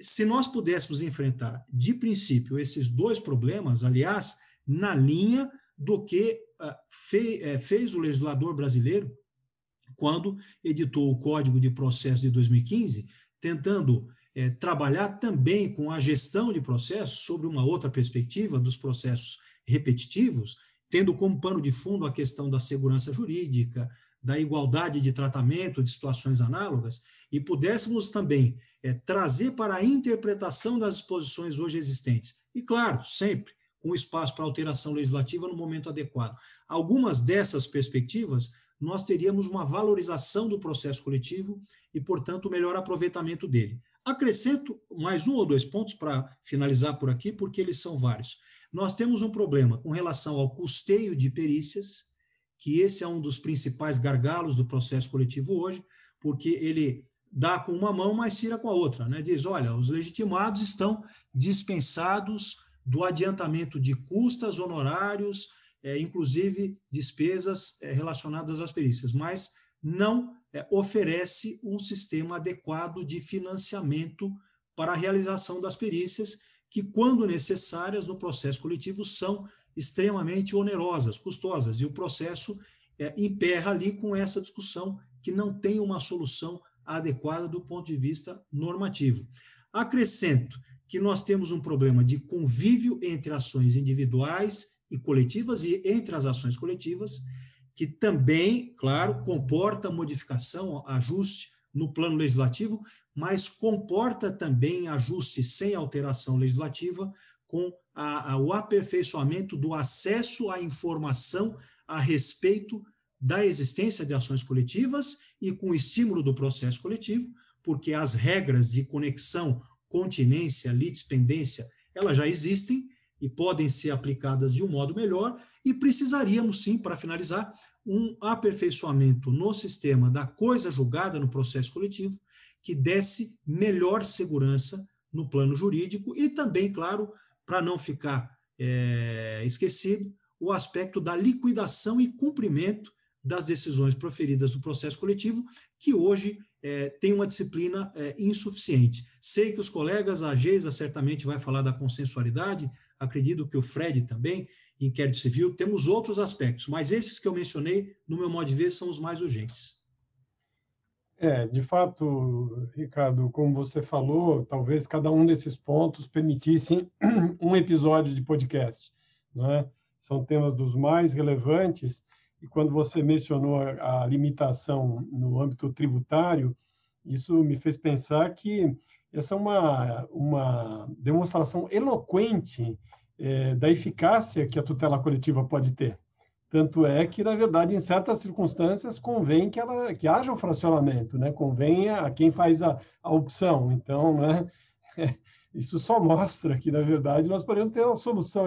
se nós pudéssemos enfrentar, de princípio, esses dois problemas, aliás, na linha do que fez o legislador brasileiro quando editou o Código de Processo de 2015, tentando é, trabalhar também com a gestão de processos sobre uma outra perspectiva dos processos repetitivos, tendo como pano de fundo a questão da segurança jurídica, da igualdade de tratamento de situações análogas, e pudéssemos também é, trazer para a interpretação das disposições hoje existentes. E, claro, sempre com espaço para alteração legislativa no momento adequado. Algumas dessas perspectivas, nós teríamos uma valorização do processo coletivo e, portanto, melhor aproveitamento dele. Acrescento mais um ou dois pontos para finalizar por aqui, porque eles são vários. Nós temos um problema com relação ao custeio de perícias, que esse é um dos principais gargalos do processo coletivo hoje, porque ele dá com uma mão, mas tira com a outra. Né? Diz: olha, os legitimados estão dispensados do adiantamento de custas, honorários, é, inclusive despesas é, relacionadas às perícias, mas não é, oferece um sistema adequado de financiamento para a realização das perícias, que, quando necessárias no processo coletivo, são extremamente onerosas, custosas, e o processo é, emperra ali com essa discussão que não tem uma solução adequada do ponto de vista normativo. Acrescento que nós temos um problema de convívio entre ações individuais e coletivas e entre as ações coletivas, que também, claro, comporta modificação, ajuste no plano legislativo, mas comporta também ajuste sem alteração legislativa com a, a, o aperfeiçoamento do acesso à informação a respeito da existência de ações coletivas e com estímulo do processo coletivo, porque as regras de conexão, continência, litispendência, elas já existem, e podem ser aplicadas de um modo melhor, e precisaríamos sim, para finalizar, um aperfeiçoamento no sistema da coisa julgada no processo coletivo, que desse melhor segurança no plano jurídico e também, claro, para não ficar é, esquecido, o aspecto da liquidação e cumprimento das decisões proferidas no processo coletivo, que hoje é, tem uma disciplina é, insuficiente. Sei que os colegas, a Geisa certamente vai falar da consensualidade, acredito que o Fred também, inquérito civil, temos outros aspectos, mas esses que eu mencionei, no meu modo de ver, são os mais urgentes. É, de fato, Ricardo, como você falou, talvez cada um desses pontos permitissem [CLEARS THROAT] um episódio de podcast, não é? São temas dos mais relevantes e quando você mencionou a limitação no âmbito tributário, isso me fez pensar que essa é uma, uma demonstração eloquente é, da eficácia que a tutela coletiva pode ter. Tanto é que, na verdade, em certas circunstâncias, convém que, ela, que haja o um fracionamento, né? convém a, quem faz a, a opção. Então, né? [LAUGHS] isso só mostra que, na verdade, nós podemos ter uma solução,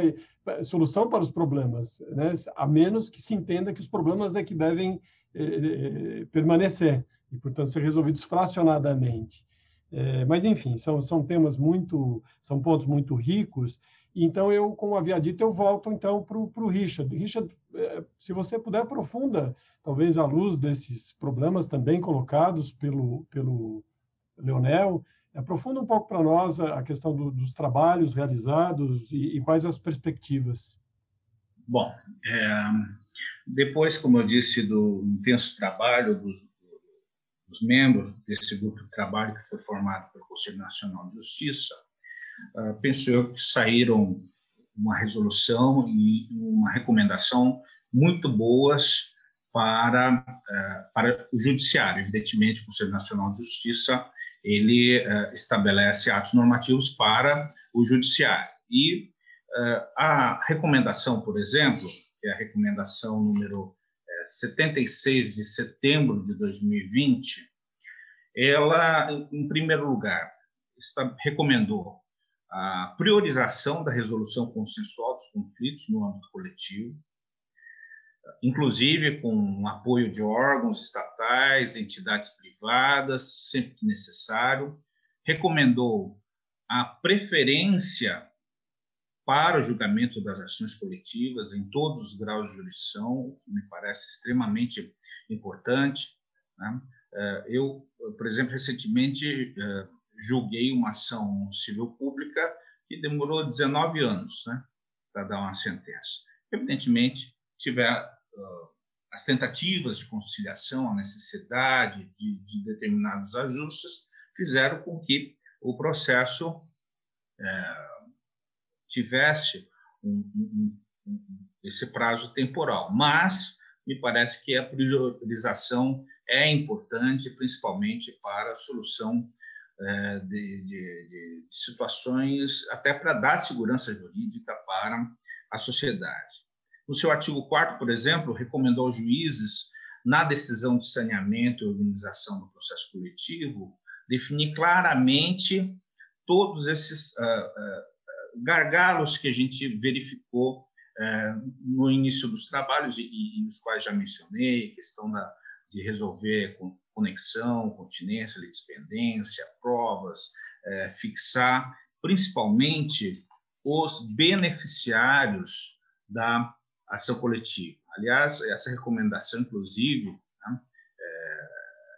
solução para os problemas, né? a menos que se entenda que os problemas é que devem eh permanecer e, portanto, ser resolvidos fracionadamente. É, mas, enfim, são, são temas muito, são pontos muito ricos. Então, eu, como havia dito, eu volto, então, para o Richard. Richard, é, se você puder, aprofunda, talvez à luz desses problemas também colocados pelo, pelo Leonel, aprofunda um pouco para nós a questão do, dos trabalhos realizados e, e, quais as perspectivas. Bom, é, depois, como eu disse, do intenso trabalho dos, os membros desse grupo de trabalho que foi formado pelo Conselho Nacional de Justiça, uh, penso eu que saíram uma resolução e uma recomendação muito boas para, uh, para o Judiciário. Evidentemente, o Conselho Nacional de Justiça ele uh, estabelece atos normativos para o Judiciário. E a recomendação, por exemplo, que é a recomendação número 76 de setembro de 2020, ela, em primeiro lugar, está, recomendou a priorização da resolução consensual dos conflitos no âmbito coletivo, inclusive com o apoio de órgãos estatais, entidades privadas, sempre que necessário. Recomendou a preferência para o julgamento das ações coletivas em todos os graus de jurisdição, me parece extremamente importante. Né? Eh, eu, por exemplo, recentemente eh, julguei uma ação civil pública que demorou 19 anos né, para dar uma sentença. Evidentemente, tiver uh, as tentativas de conciliação, a necessidade de, de, determinados ajustes, fizeram com que o processo é, tivesse um, um, um, esse prazo temporal. Mas me parece que a priorização é importante, principalmente para a solução é, de, de, de, situações, até para dar segurança jurídica para a sociedade. No seu artigo 4 por exemplo, recomendou aos juízes, na decisão de saneamento e organização do processo coletivo, definir claramente todos esses uh, uh, gargalos que a gente verificou uh, no início dos trabalhos e, os quais já mencionei, questão da, de resolver conexão, continência, dependência, provas, fixar principalmente os beneficiários da ação coletiva. Aliás, essa recomendação, inclusive, né, é,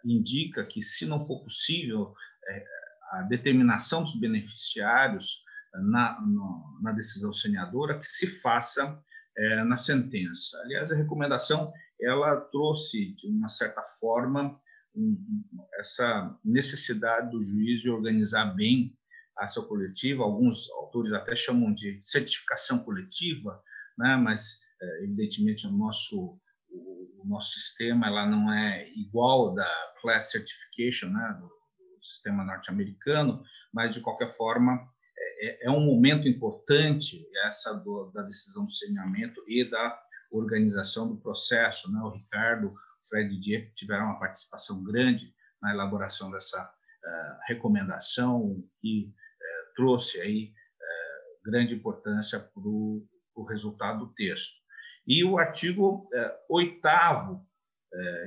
indica que, se não for possível é, a determinação dos beneficiários na, no, na decisão saneadora, que se faça é, na sentença. Aliás, a recomendação ela trouxe, de uma certa forma, um, essa necessidade do juiz de organizar bem a ação coletiva. Alguns autores até chamam de certificação coletiva, né? mas é, evidentemente o nosso o, nosso sistema ela não é igual da class certification né do sistema norte-americano mas de qualquer forma é, é, é um momento importante essa do, da decisão do saneamento e da organização do processo né? O Ricardo o Fred Dieppe tiveram uma participação grande na elaboração dessa uh, recomendação que uh, trouxe aí uh, grande importância para o resultado do texto. E o artigo oitavo,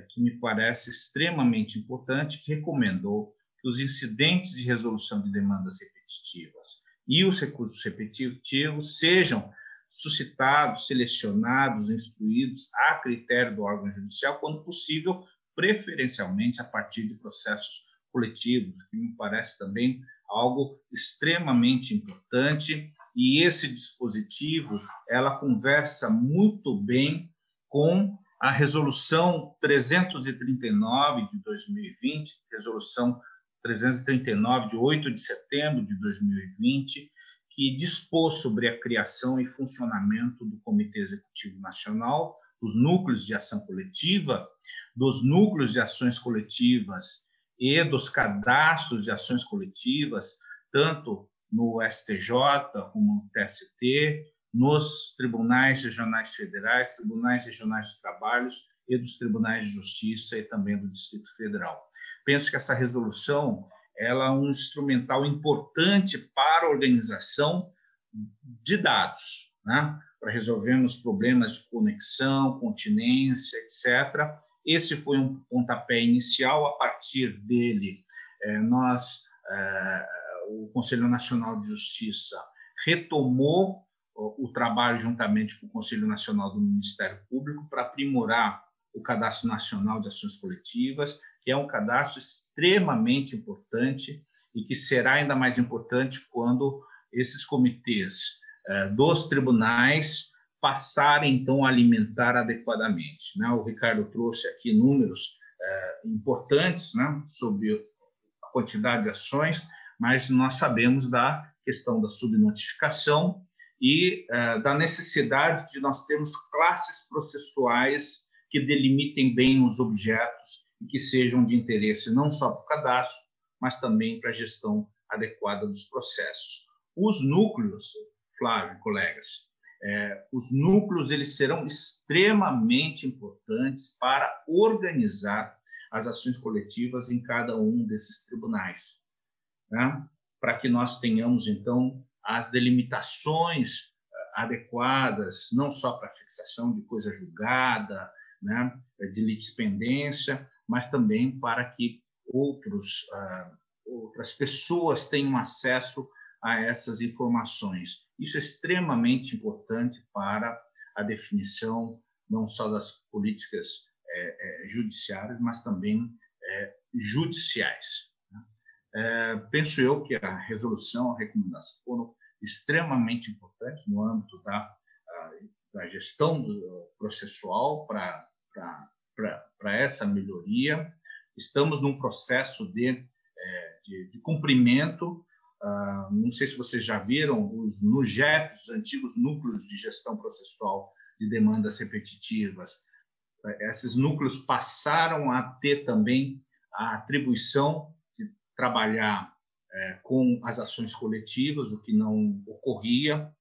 que me parece extremamente importante, que recomendou que os incidentes de resolução de demandas repetitivas e os recursos repetitivos sejam suscitados, selecionados, instruídos a critério do órgão judicial, quando possível, preferencialmente a partir de processos coletivos, que me parece também algo extremamente importante. E esse dispositivo ela conversa muito bem com a resolução 339 de 2020, resolução 339 de 8 de setembro de 2020, que dispôs sobre a criação e funcionamento do Comitê Executivo Nacional, dos núcleos de ação coletiva, dos núcleos de ações coletivas e dos cadastros de ações coletivas, tanto no STJ, como no TST, nos tribunais regionais federais, tribunais regionais de trabalhos e dos tribunais de justiça e também do Distrito Federal. Penso que essa resolução ela é um instrumental importante para a organização de dados, né? para resolvermos problemas de conexão, continência, etc. Esse foi um pontapé inicial. A partir dele, eh, nós eh, o Conselho Nacional de Justiça retomou o trabalho juntamente com o Conselho Nacional do Ministério Público para aprimorar o Cadastro Nacional de Ações Coletivas, que é um cadastro extremamente importante e que será ainda mais importante quando esses comitês eh, dos tribunais passarem então a alimentar adequadamente. Né? O Ricardo trouxe aqui números eh, importantes né, sobre a quantidade de ações, mas nós sabemos da questão da subnotificação e uh, da necessidade de nós termos classes processuais que delimitem bem os objetos e que sejam de interesse não só para o cadastro, mas também para a gestão adequada dos processos. Os núcleos, Flávio, colegas, é, os núcleos eles serão extremamente importantes para organizar as ações coletivas em cada um desses tribunais né? para que nós tenhamos, então, as delimitações eh, adequadas, não só para fixação de coisa julgada, né, de litispendência, mas também para que outros, uh, outras pessoas tenham acesso a essas informações. Isso é extremamente importante para a definição não só das políticas é, é, judiciárias, mas também é, judiciais. Né? É, penso eu que a resolução, a recomendação foram extremamente importantes no âmbito da, da gestão processual para essa melhoria. Estamos num processo de, é, de, de cumprimento Uh, não sei se vocês já viram os NUGEPs, os antigos núcleos de gestão processual de demandas repetitivas. Esses núcleos passaram a ter também a atribuição de trabalhar é, com as ações coletivas, o que não ocorria.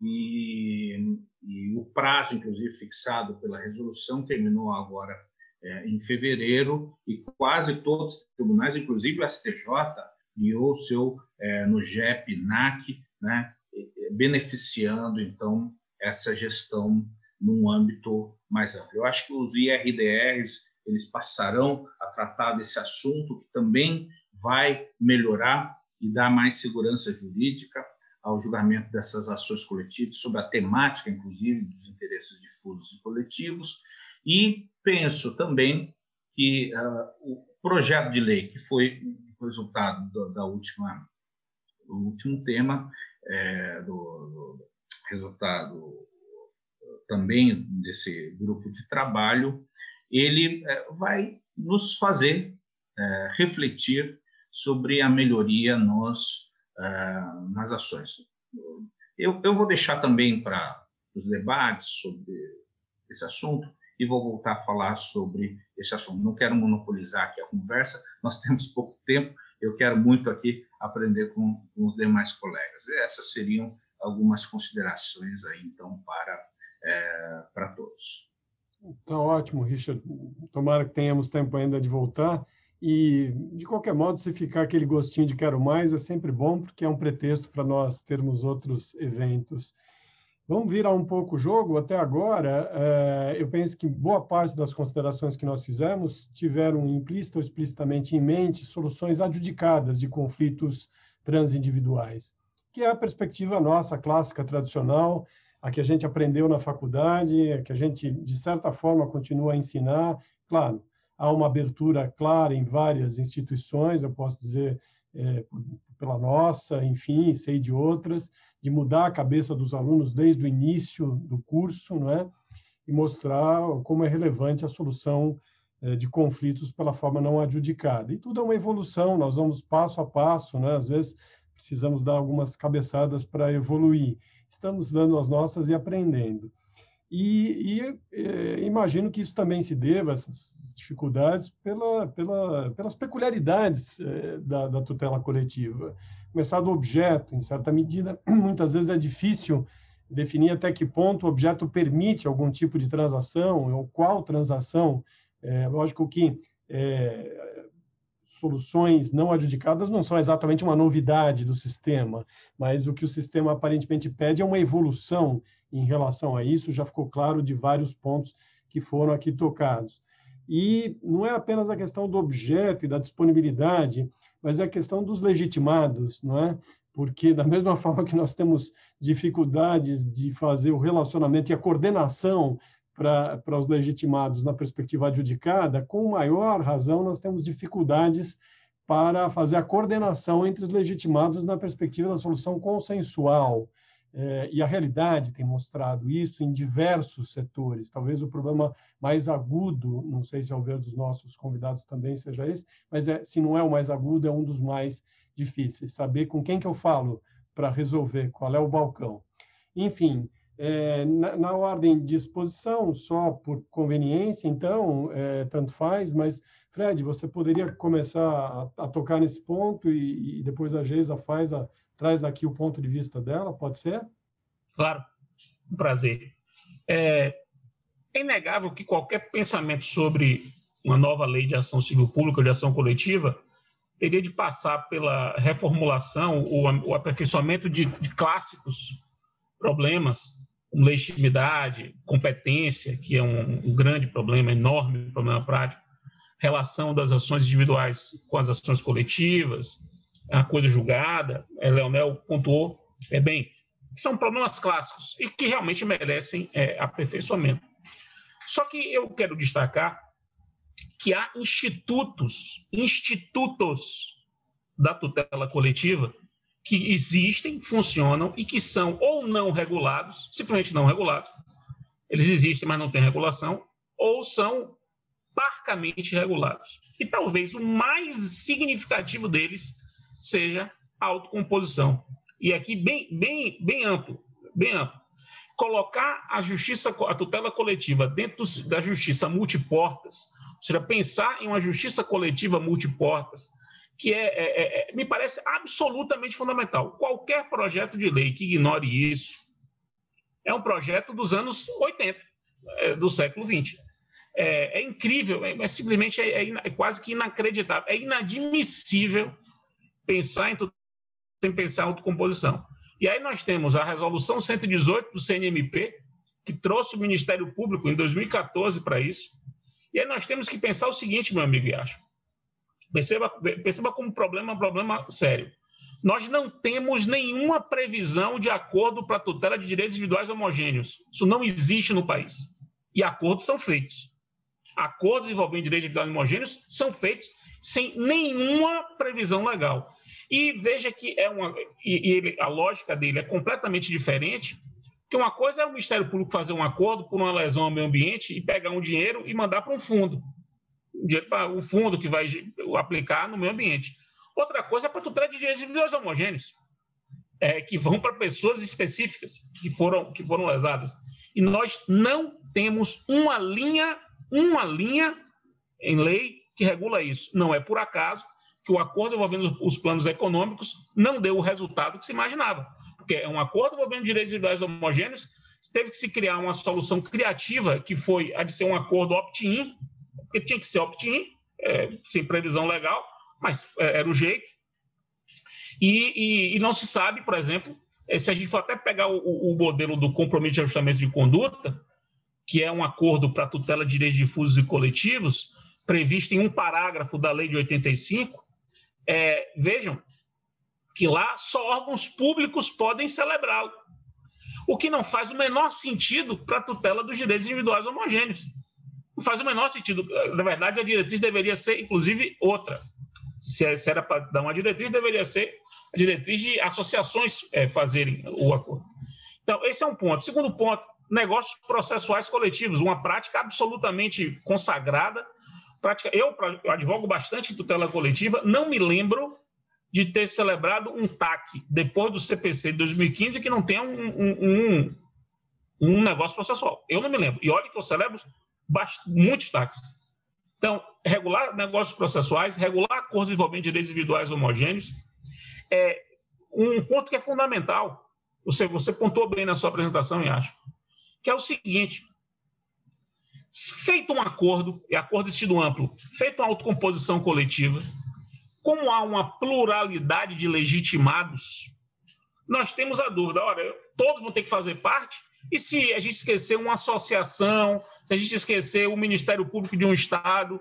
E, e, o prazo, inclusive, fixado pela resolução terminou agora é, em fevereiro e quase todos os tribunais, inclusive o STJ, guiou o seu é, no GEP, NAC, né, beneficiando, então, essa gestão num âmbito mais amplo. Eu acho que os IRDRs eles passarão a tratar desse assunto, que também vai melhorar e dar mais segurança jurídica ao julgamento dessas ações coletivas, sobre a temática, inclusive, dos interesses difusos e coletivos. E penso também que uh, o projeto de lei que foi resultado do, da última, do último tema, é, do, do, resultado também desse grupo de trabalho, ele é, vai nos fazer é, refletir sobre a melhoria nos, é, nas ações. Eu, eu vou deixar também para os debates sobre esse assunto e vou voltar a falar sobre esse assunto. Não quero monopolizar aqui a conversa, nós [LAUGHS] temos pouco tempo, eu quero muito aqui aprender com, com os demais colegas. Essas seriam algumas considerações aí, então, para, é, para todos. Tá ótimo, Richard. Tomara que tenhamos tempo ainda de voltar. E, de qualquer modo, se ficar aquele gostinho de quero mais, é sempre bom, porque é um pretexto para nós termos outros eventos. Vamos virar um pouco o jogo. Até agora, é, eu penso que boa parte das considerações que nós fizemos tiveram implícita ou explicitamente em mente soluções adjudicadas de conflitos transindividuais, que é a perspectiva nossa clássica tradicional, a que a gente aprendeu na faculdade, a que a gente, de certa forma, continua a ensinar. Claro, há uma abertura clara em várias instituições, eu posso dizer é, pela nossa, enfim, sei de outras, de mudar a cabeça dos alunos desde o início do curso, não é? E mostrar como é relevante a solução eh, de conflitos pela forma não adjudicada. E tudo é uma evolução, nós vamos passo a passo, né? Às vezes precisamos dar algumas cabeçadas para evoluir. Estamos dando as nossas e aprendendo. E, e eh, imagino que isso também se deva, essas dificuldades, pela, pela, pelas peculiaridades eh, da, da tutela coletiva começar do objeto, em certa medida, [CLEARS THROAT] muitas vezes é difícil definir até que ponto o objeto permite algum tipo de transação, ou qual transação. É, lógico que é, soluções não adjudicadas não são exatamente uma novidade do sistema, mas o que o sistema aparentemente pede é uma evolução em relação a isso, já ficou claro de vários pontos que foram aqui tocados. E não é apenas a questão do objeto e da disponibilidade, mas é a questão dos legitimados, não é? Porque, da [LAUGHS] mesma forma que nós temos dificuldades de fazer o relacionamento e a coordenação para, os legitimados na perspectiva adjudicada, com maior razão nós temos dificuldades para fazer a coordenação entre os legitimados na perspectiva da solução consensual. É, e a realidade tem mostrado isso em diversos setores. Talvez o problema mais agudo, não sei se ao ver dos nossos convidados também seja esse, mas é, se não é o mais agudo, é um dos mais difíceis. Saber com quem que eu falo para resolver, qual é o balcão. Enfim, é, na, na, ordem de exposição, só por conveniência, então, é, tanto faz, mas, Fred, você poderia começar a, a tocar nesse ponto e, e depois a Geisa faz a traz aqui o ponto de vista dela, pode ser? Claro, um prazer. É, é inegável que qualquer pensamento sobre uma nova lei de ação civil pública, de ação coletiva, teria de passar pela reformulação, o, o aperfeiçoamento de, de clássicos problemas, como legitimidade, competência, que é um, um grande problema, enorme problema prático, relação das ações individuais com as ações coletivas, a coisa julgada, é, Leonel pontuou é, bem, são problemas clássicos e que realmente merecem é, aperfeiçoamento. Só que eu quero destacar que há institutos, institutos da tutela coletiva que existem, funcionam e que são ou não regulados, simplesmente não regulados, eles existem, mas não têm regulação, ou são parcamente regulados. E talvez o mais significativo deles seja autocomposição. E aqui bem, bem, bem amplo, bem amplo. Colocar a justiça, a tutela coletiva dentro da justiça multiportas, ou seja, pensar em uma justiça coletiva multiportas, que é, é, é, é me parece absolutamente fundamental. Qualquer projeto de lei que ignore isso é um projeto dos anos 80, é, do século 20. É, é, incrível, é, é simplesmente é, quase que inacreditável, é inadmissível pensar em sem pensar em autocomposição. E aí nós temos a resolução 118 do CNMP, que trouxe o Ministério Público em 2014 para isso. E aí nós temos que pensar o seguinte, meu amigo Iacho. Perceba, perceba como problema é um problema sério. Nós não temos nenhuma previsão de acordo para tutela de direitos individuais homogêneos. Isso não existe no país. E acordos são feitos. Acordos envolvendo direitos individuais homogêneos são feitos sem nenhuma previsão legal. E veja que é uma, e, ele, a lógica dele é completamente diferente, que uma coisa é o Ministério Público fazer um acordo por uma lesão ao meio ambiente e pegar um dinheiro e mandar para um fundo, um dinheiro para o fundo que vai aplicar no meio ambiente. Outra coisa é para tutela de direitos individuais homogêneos, é, que vão para pessoas específicas que foram, que foram lesadas. E nós não temos uma linha, uma linha em lei que regula isso. Não é por acaso que o acordo envolvendo os planos econômicos não deu o resultado que se imaginava. Porque é um acordo envolvendo direitos individuais homogêneos, teve que se criar uma solução criativa, que foi a de ser um acordo opt-in, porque tinha que ser opt-in, é, sem previsão legal, mas é, era o jeito. E, e, e, não se sabe, por exemplo, é, se a gente for até pegar o, o modelo do compromisso de ajustamento de conduta, que é um acordo para tutela de direitos difusos e coletivos, previsto em um parágrafo da lei de 85, é, vejam que lá só órgãos públicos podem celebrá-lo. O que não faz o menor sentido para a tutela dos direitos individuais homogêneos. Não faz o menor sentido. Na verdade, a diretriz deveria ser, inclusive, outra. Se é, era para dar uma diretriz, deveria ser a diretriz de associações é, fazerem o acordo. Então, esse é um ponto. Segundo ponto, negócios processuais coletivos, uma prática absolutamente consagrada prática, eu, advogo bastante tutela coletiva, não me lembro de ter celebrado um TAC depois do CPC de 2015 que não tenha um, um, um, um negócio processual. Eu não me lembro. E olha que eu celebro muitos TACs. Então, regular negócios processuais, regular acordos envolvendo direitos individuais homogêneos, é um ponto que é fundamental. Você, você pontuou bem na sua apresentação, e acho, que é o seguinte: Feito um acordo, e acordo de sentido amplo, feito uma autocomposição coletiva, como há uma pluralidade de legitimados, nós temos a dúvida, ora, todos vão ter que fazer parte, e se a gente esquecer uma associação, se a gente esquecer o Ministério Público de um Estado,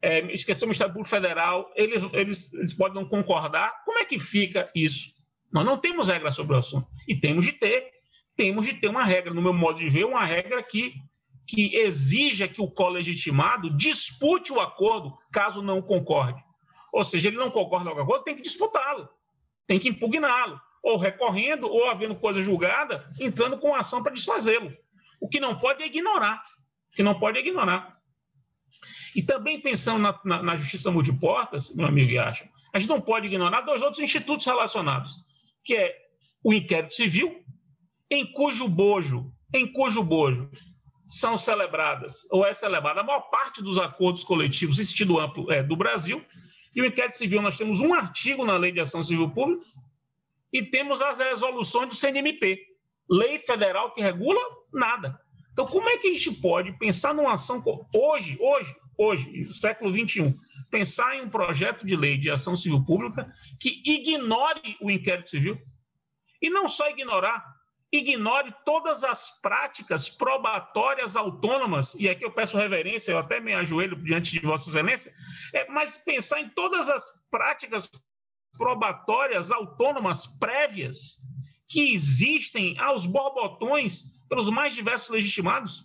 é, esquecer o Ministério Público Federal, eles, eles, eles podem não concordar, como é que fica isso? Nós não temos regra sobre o assunto, e temos de ter, temos de ter uma regra, no meu modo de ver, uma regra que que exija que o colegitimado dispute o acordo caso não concorde. Ou seja, ele não concorda com o acordo, tem que disputá-lo, tem que impugná-lo, ou recorrendo, ou havendo coisa julgada, entrando com ação para desfazê-lo. O que não pode é ignorar. O que não pode é ignorar. E também pensando na, na, na justiça multiportas, meu amigo Yasha, a gente não pode ignorar dois outros institutos relacionados, que é o inquérito civil, em cujo bojo, em cujo bojo são celebradas, ou é celebrada a maior parte dos acordos coletivos em sentido amplo é, do Brasil. E o inquérito civil, nós temos um artigo na Lei de Ação Civil Pública e temos as resoluções do CNMP. Lei federal que regula, nada. Então, como é que a gente pode pensar numa ação hoje, hoje, hoje, século XXI, pensar em um projeto de lei de ação civil pública que ignore o inquérito civil? E não só ignorar, ignore todas as práticas probatórias autônomas, e aqui eu peço reverência, eu até me ajoelho diante de Vossa Excelência, é, mas pensar em todas as práticas probatórias autônomas prévias que existem aos borbotões pelos mais diversos legitimados,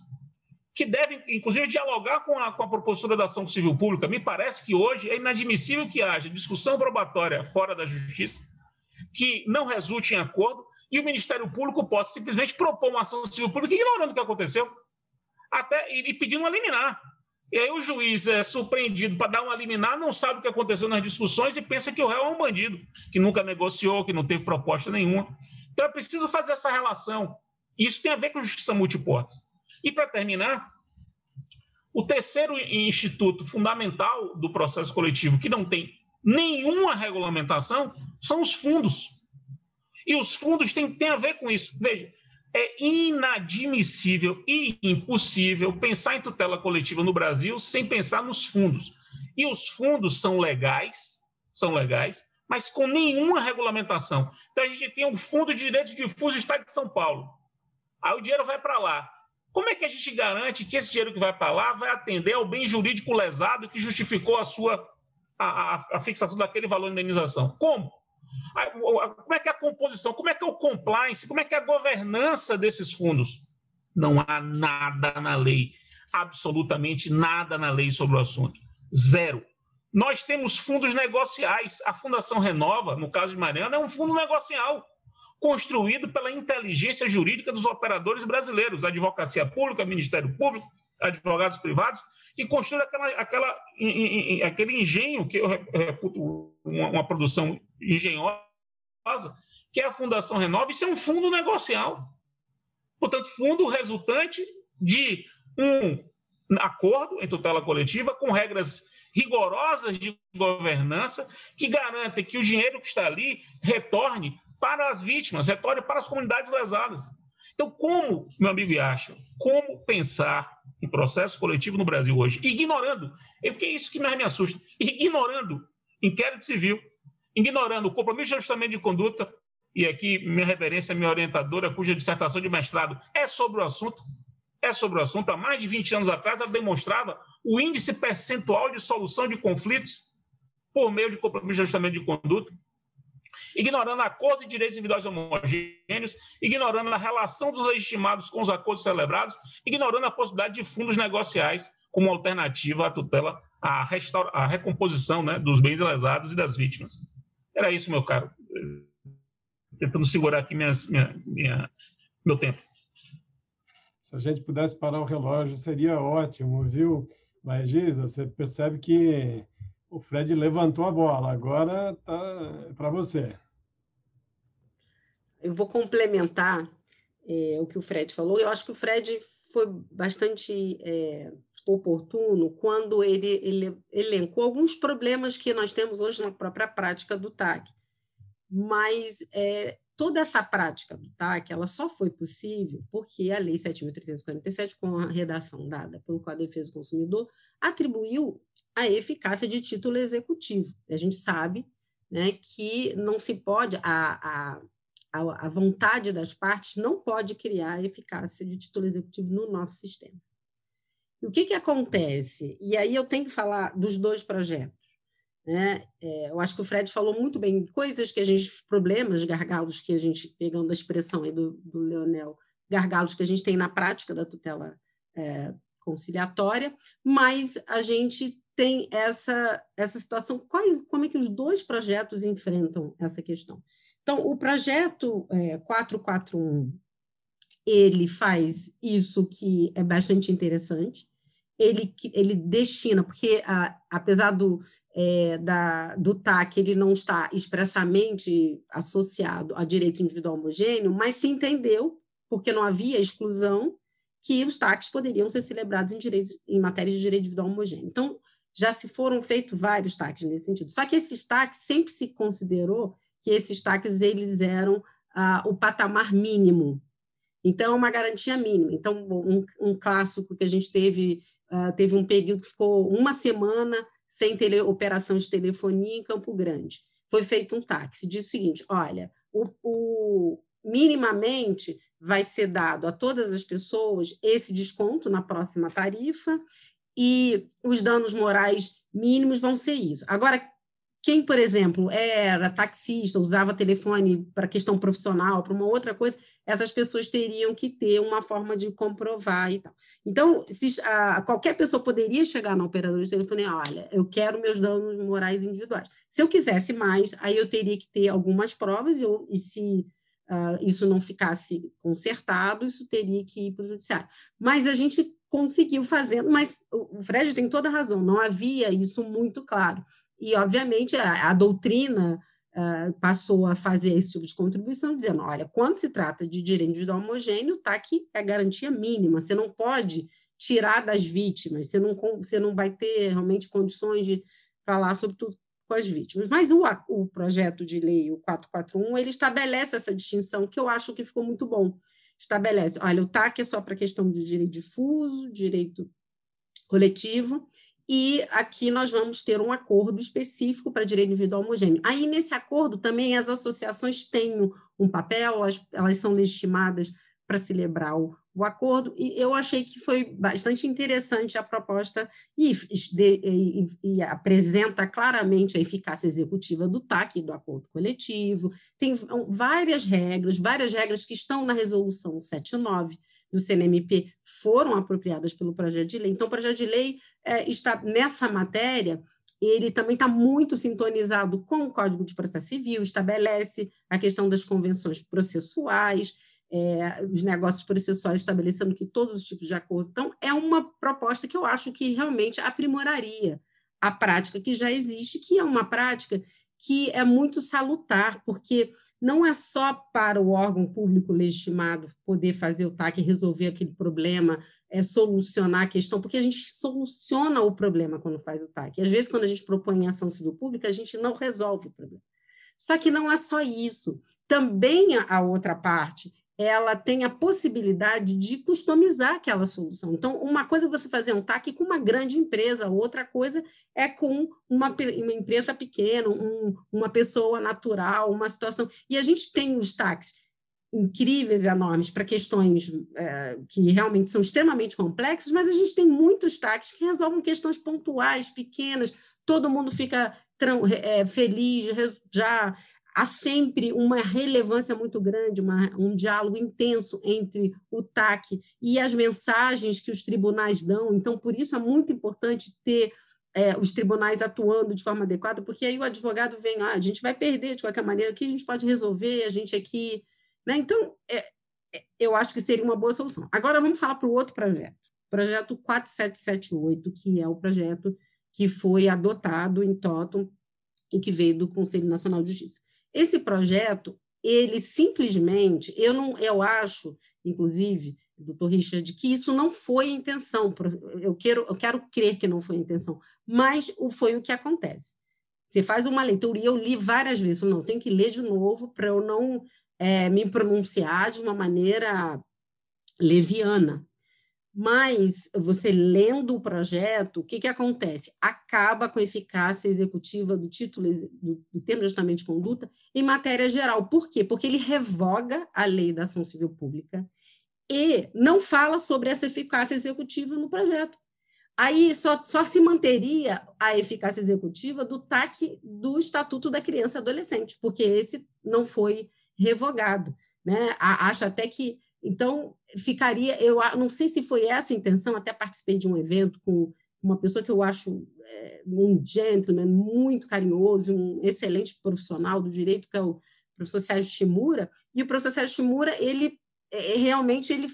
que devem, inclusive, dialogar com a, com a da ação civil pública. Me parece que hoje é inadmissível que haja discussão probatória fora da justiça, que não resulte em acordo, e o Ministério Público possa simplesmente propor uma ação civil pública ignorando o que aconteceu, até e pedindo uma liminar. E aí o juiz é surpreendido para dar uma liminar, não sabe o que aconteceu nas discussões e pensa que o réu é um bandido, que nunca negociou, que não teve proposta nenhuma. Então é preciso fazer essa relação. Isso tem a ver com justiça multiportas. E para terminar, o terceiro instituto fundamental do processo coletivo que não tem nenhuma regulamentação são os fundos. E os fundos têm, têm a ver com isso. Veja, é inadmissível e impossível pensar em tutela coletiva no Brasil sem pensar nos fundos. E os fundos são legais, são legais, mas com nenhuma regulamentação. Então a gente tem um Fundo de Direitos Difusos do Estado de São Paulo. Aí o dinheiro vai para lá. Como é que a gente garante que esse dinheiro que vai para lá vai atender ao bem jurídico lesado que justificou a sua a, a, a fixação daquele valor de indenização? Como? Como é que é a composição? Como é que é o compliance? Como é que é a governança desses fundos? Não há nada na lei, absolutamente nada na lei sobre o assunto. Zero. Nós temos fundos negociais. A Fundação Renova, no caso de Mariana, é um fundo negocial construído pela inteligência jurídica dos operadores brasileiros, Advocacia Pública, Ministério Público, advogados privados, que construíram aquela, aquela, aquele engenho, que eu reputo uma, uma produção engenhosa, que é a Fundação Renova. Isso é um fundo negocial. Portanto, fundo resultante de um acordo em tutela coletiva com regras rigorosas de governança que garantem que o dinheiro que está ali retorne para as vítimas, retorne para as comunidades lesadas. Então, como, meu amigo Yasha, como pensar em processo coletivo no Brasil hoje, ignorando, é porque é isso que mais me assusta, ignorando inquérito civil, ignorando o compromisso de ajustamento de conduta, e aqui minha reverência, minha orientadora, cuja dissertação de mestrado é sobre o assunto, é sobre o assunto, há mais de 20 anos atrás, ela demonstrava o índice percentual de solução de conflitos por meio de compromisso de ajustamento de conduta, ignorando acordos de direitos individuais homogêneos, ignorando a relação dos legitimados com os acordos celebrados, ignorando a possibilidade de fundos negociais como alternativa à tutela, à, à recomposição né, dos bens lesados e das vítimas. Era isso, meu caro. Tentando segurar aqui minha, minha, meu tempo. Se a gente pudesse parar o relógio, seria ótimo, viu? Mas, Giza, você percebe que o Fred levantou a bola, agora está para você. Eu vou complementar é, o que o Fred falou. Eu acho que o Fred foi bastante é, oportuno quando ele, ele elencou alguns problemas que nós temos hoje na própria prática do TAC. Mas é, toda essa prática do TAC ela só foi possível porque a Lei 7.347, com a redação dada pelo Código de Defesa do Consumidor, atribuiu a eficácia de título executivo. A gente sabe né, que não se pode, a, a, a vontade das partes não pode criar eficácia de título executivo no nosso sistema. E o que, que acontece? E aí eu tenho que falar dos dois projetos. Né? É, eu acho que o Fred falou muito bem coisas que a gente, problemas, gargalos que a gente, pegando a expressão aí do, do Leonel, gargalos que a gente tem na prática da tutela é, conciliatória, mas a gente tem essa, essa situação. Quais, como é que os dois projetos enfrentam essa questão? Então, o projeto é, 441 ele faz isso que é bastante interessante. Ele, ele destina, porque a, apesar do, é, da, do TAC ele não está expressamente associado a direito individual homogêneo, mas se entendeu, porque não havia exclusão, que os TACs poderiam ser celebrados em, direito, em matéria de direito individual homogêneo. Então, já se foram feitos vários TACs nesse sentido. Só que esses TACs sempre se considerou que esses TACs eles eram ah, o patamar mínimo. Então, é uma garantia mínima. Então, um, um clássico que a gente teve, uh, teve um período que ficou uma semana sem tele, operação de telefonia em Campo Grande. Foi feito um táxi. Diz o seguinte: olha, o, o, minimamente vai ser dado a todas as pessoas esse desconto na próxima tarifa e os danos morais mínimos vão ser isso. Agora, quem, por exemplo, era taxista, usava telefone para questão profissional, para uma outra coisa, essas pessoas teriam que ter uma forma de comprovar e tal. Então, se, a, qualquer pessoa poderia chegar na operadora de telefone e olha, eu quero meus danos morais individuais. Se eu quisesse mais, aí eu teria que ter algumas provas e, eu, e se uh, isso não ficasse consertado, isso teria que ir para o judiciário. Mas a gente conseguiu fazendo, mas o Fred tem toda a razão, não havia isso muito claro. E, obviamente, a, a doutrina uh, passou a fazer esse tipo de contribuição, dizendo: olha, quando se trata de direito individual homogêneo, tá aqui é garantia mínima, você não pode tirar das vítimas, você não, você não vai ter realmente condições de falar sobre tudo com as vítimas. Mas o, o projeto de lei, o 441, ele estabelece essa distinção que eu acho que ficou muito bom. Estabelece, olha, o TAC é só para questão de direito difuso, direito coletivo, e aqui nós vamos ter um acordo específico para direito individual homogêneo. Aí, nesse acordo, também as associações têm um papel, elas, elas são legitimadas para celebrar o, o, acordo, e eu achei que foi bastante interessante a proposta e, e, e, apresenta claramente a eficácia executiva do TAC, do acordo coletivo, tem várias regras, várias regras que estão na resolução 79, do CNMP foram apropriadas pelo projeto de lei. Então, o projeto de lei é, está nessa matéria, ele também está muito sintonizado com o Código de Processo Civil, estabelece a questão das convenções processuais, é, os negócios processuais, estabelecendo que todos os tipos de acordo. Então, é uma proposta que eu acho que realmente aprimoraria a prática que já existe, que é uma prática que é muito salutar, porque não é só para o órgão público legitimado poder fazer o TAC resolver aquele problema, é, solucionar a questão, porque a gente soluciona o problema quando faz o TAC. Às vezes, quando a gente propõe ação civil pública, a gente não resolve o problema. Só que não é só isso. Também a outra parte ela tem a possibilidade de customizar aquela solução. Então, uma coisa é você fazer um TAC com uma grande empresa, outra coisa é com uma, uma empresa pequena, um, uma pessoa natural, uma situação. E a gente tem os TACs incríveis e enormes para questões é, que realmente são extremamente complexas, mas a gente tem muitos TACs que resolvem questões pontuais, pequenas, todo mundo fica é, feliz, já há sempre uma relevância muito grande, uma, um diálogo intenso entre o TAC e as mensagens que os tribunais dão. Então, por isso é muito importante ter é, os tribunais atuando de forma adequada, porque aí o advogado vem, ah, a gente vai perder de qualquer maneira, o que a gente pode resolver, a gente aqui. Né? Então, é, é eu acho que seria uma boa solução. Agora, vamos falar para o outro projeto, projeto 4778, que é o projeto que foi adotado em Toton e que veio do Conselho Nacional de Justiça. Esse projeto, ele simplesmente, eu não, eu acho, inclusive, doutor Richard, que isso não foi a intenção. Eu quero, eu quero crer que não foi a intenção, mas foi o que acontece. Você faz uma leitura, e eu li várias vezes, não, tenho que ler de novo para eu não é, me pronunciar de uma maneira leviana. Mas você lendo o projeto, o que, que acontece? Acaba com a eficácia executiva do título do, do termo de ajustamento de conduta em matéria geral. Por quê? Porque ele revoga a lei da ação civil pública e não fala sobre essa eficácia executiva no projeto. Aí só, só se manteria a eficácia executiva do TAC do Estatuto da Criança e Adolescente, porque esse não foi revogado. Né? Acho até que então, ficaria, eu não sei se foi essa a intenção, até participei de um evento com uma pessoa que eu acho é, um gentleman muito carinhoso, um excelente profissional do direito, que é o professor Sérgio Shimura, e o professor Sérgio Shimura, ele é, realmente ele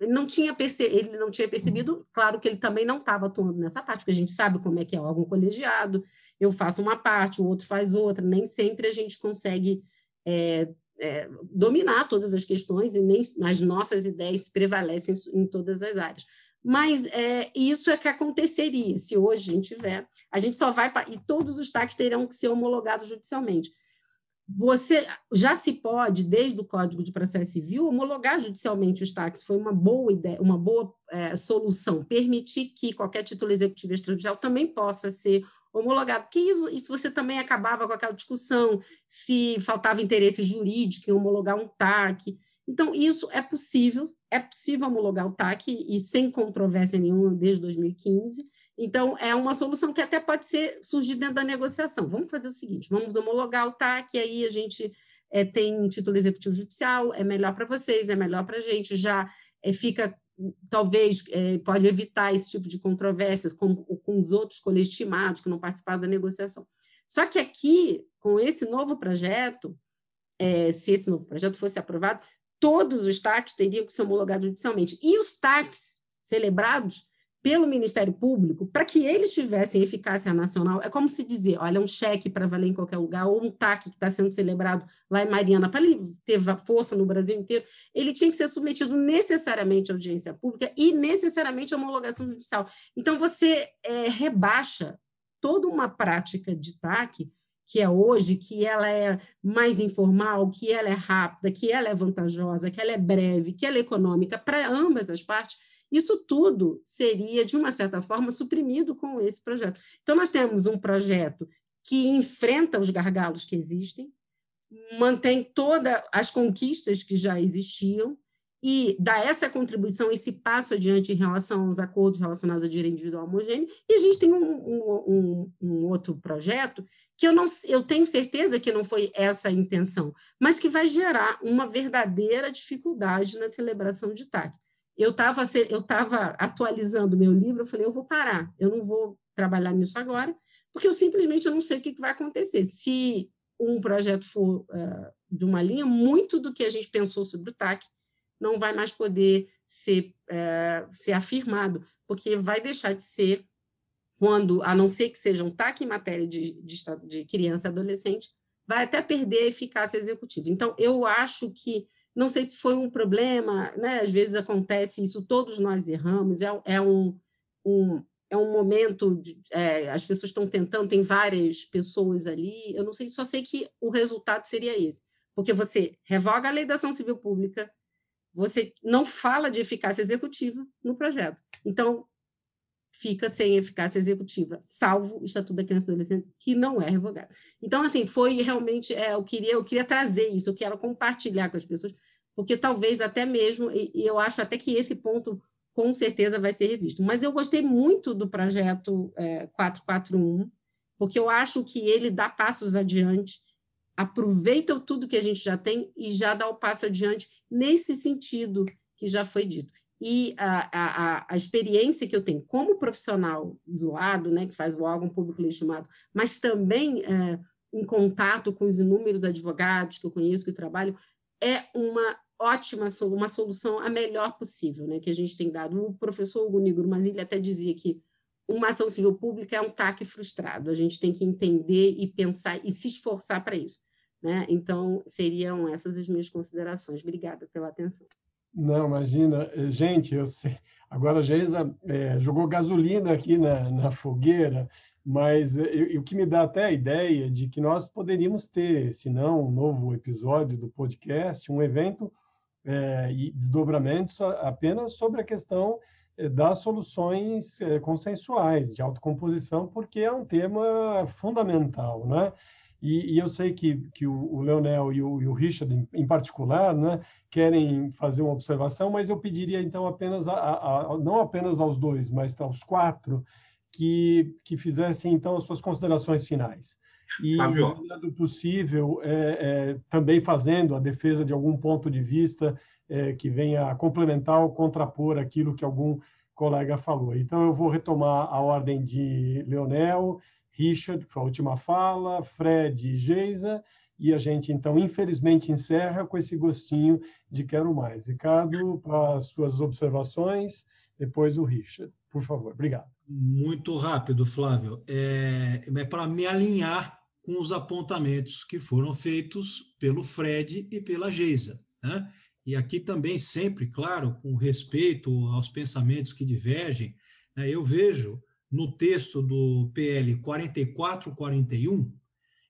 não tinha ele não tinha percebido, claro que ele também não estava atuando nessa parte, porque a gente sabe como é que é órgão colegiado, eu faço uma parte, o outro faz outra, nem sempre a gente consegue é, é, dominar todas as questões e nem as nossas ideias prevalecem em todas as áreas. Mas é, isso é que aconteceria se hoje a gente tiver. A gente só vai. E todos os taxas terão que ser homologados judicialmente. Você já se pode, desde o Código de Processo Civil, homologar judicialmente os taxas. Foi uma boa ideia, uma boa é, solução. Permitir que qualquer título executivo extrajudicial também possa ser homologado, porque isso, isso você também acabava com aquela discussão se faltava interesse jurídico em homologar um TAC. Então, isso é possível, é possível homologar o TAC e sem controvérsia nenhuma desde 2015. Então, é uma solução que até pode ser surgir dentro da negociação. Vamos fazer o seguinte: vamos homologar o TAC, aí a gente é, tem título executivo judicial, é melhor para vocês, é melhor para a gente, já é, fica, talvez, é, pode evitar esse tipo de controvérsias com, com os outros colestimados que não participaram da negociação. Só que aqui, com esse novo projeto, é, se esse novo projeto fosse aprovado, todos os TACs teriam que ser homologados judicialmente. E os TACs celebrados pelo Ministério Público, para que eles tivessem eficácia nacional, é como se dizer, olha, um cheque para valer em qualquer lugar, ou um TAC que está sendo celebrado lá em Mariana, para ele ter força no Brasil inteiro, ele tinha que ser submetido necessariamente à audiência pública e necessariamente à homologação judicial. Então, você é, rebaixa toda uma prática de TAC que é hoje, que ela é mais informal, que ela é rápida, que ela é vantajosa, que ela é breve, que ela é econômica para ambas as partes, isso tudo seria, de uma certa forma, suprimido com esse projeto. Então, nós temos um projeto que enfrenta os gargalos que existem, mantém todas as conquistas que já existiam e dá essa contribuição, esse passo adiante em relação aos acordos relacionados à direito individual homogêneo. E a gente tem um, um, um, outro projeto que eu, não, eu tenho certeza que não foi essa a intenção, mas que vai gerar uma verdadeira dificuldade na celebração de TAC eu estava eu tava atualizando meu livro, eu falei, eu vou parar, eu não vou trabalhar nisso agora, porque eu simplesmente eu não sei o que, que vai acontecer. Se um projeto for uh, de uma linha, muito do que a gente pensou sobre o TAC não vai mais poder ser, uh, ser afirmado, porque vai deixar de ser quando, a não ser que seja um TAC em matéria de, de, de criança e adolescente, vai até perder a eficácia executiva. Então, eu acho que não sei se foi um problema, né? às vezes acontece isso, todos nós erramos, é, é um, um, é um momento, de, é, as pessoas estão tentando, tem várias pessoas ali, eu não sei, só sei que o resultado seria esse, porque você revoga a lei da ação civil pública, você não fala de eficácia executiva no projeto. Então, fica sem eficácia executiva, salvo o Estatuto da Criança e Adolescente, que não é revogado. Então, assim, foi realmente, é, eu, queria, eu queria trazer isso, eu quero compartilhar com as pessoas, porque talvez até mesmo, e, e eu acho até que esse ponto com certeza vai ser revisto. Mas eu gostei muito do projeto é, 441, porque eu acho que ele dá passos adiante, aproveita tudo que a gente já tem e já dá o passo adiante nesse sentido que já foi dito e a, a, a, experiência que eu tenho como profissional do lado, né, que faz o órgão público legitimado, mas também é, em contato com os inúmeros advogados que eu conheço, que trabalham, é uma ótima uma solução a melhor possível, né, que a gente tem dado. O professor Hugo Nigro, mas ele até dizia que uma ação civil pública é um TAC frustrado. A gente tem que entender e pensar e se esforçar para isso. Né? Então, seriam essas as minhas considerações. Obrigada pela atenção. Não, imagina. Eh, gente, eu sei. Agora a Geisa é, jogou gasolina aqui na, na fogueira, mas eu, o que me dá até a ideia de que nós poderíamos ter, se não um novo episódio do podcast, um evento é, e desdobramentos apenas sobre a questão das soluções consensuais de autocomposição, porque é um tema fundamental, né? E, e, eu sei que, que o, o Leonel e o, e o Richard, em, em, particular, né, querem fazer uma observação, mas eu pediria, então, apenas, a, a, a, não apenas aos dois, mas aos quatro, que, que fizessem, então, as suas considerações finais. E, do possível, é, é, também fazendo a defesa de algum ponto de vista é, que venha a complementar ou contrapor aquilo que algum colega falou. Então, eu vou retomar a ordem de Leonel, Richard, que foi a última fala, Fred e Geisa, e a gente, então, infelizmente, encerra com esse gostinho de quero mais. Ricardo, para suas observações, depois o Richard, por favor. Obrigado. Muito rápido, Flávio. É, é para me alinhar com os apontamentos que foram feitos pelo Fred e pela Geisa. Né? E aqui também, sempre, claro, com respeito aos pensamentos que divergem, né, eu vejo no texto do PL 4441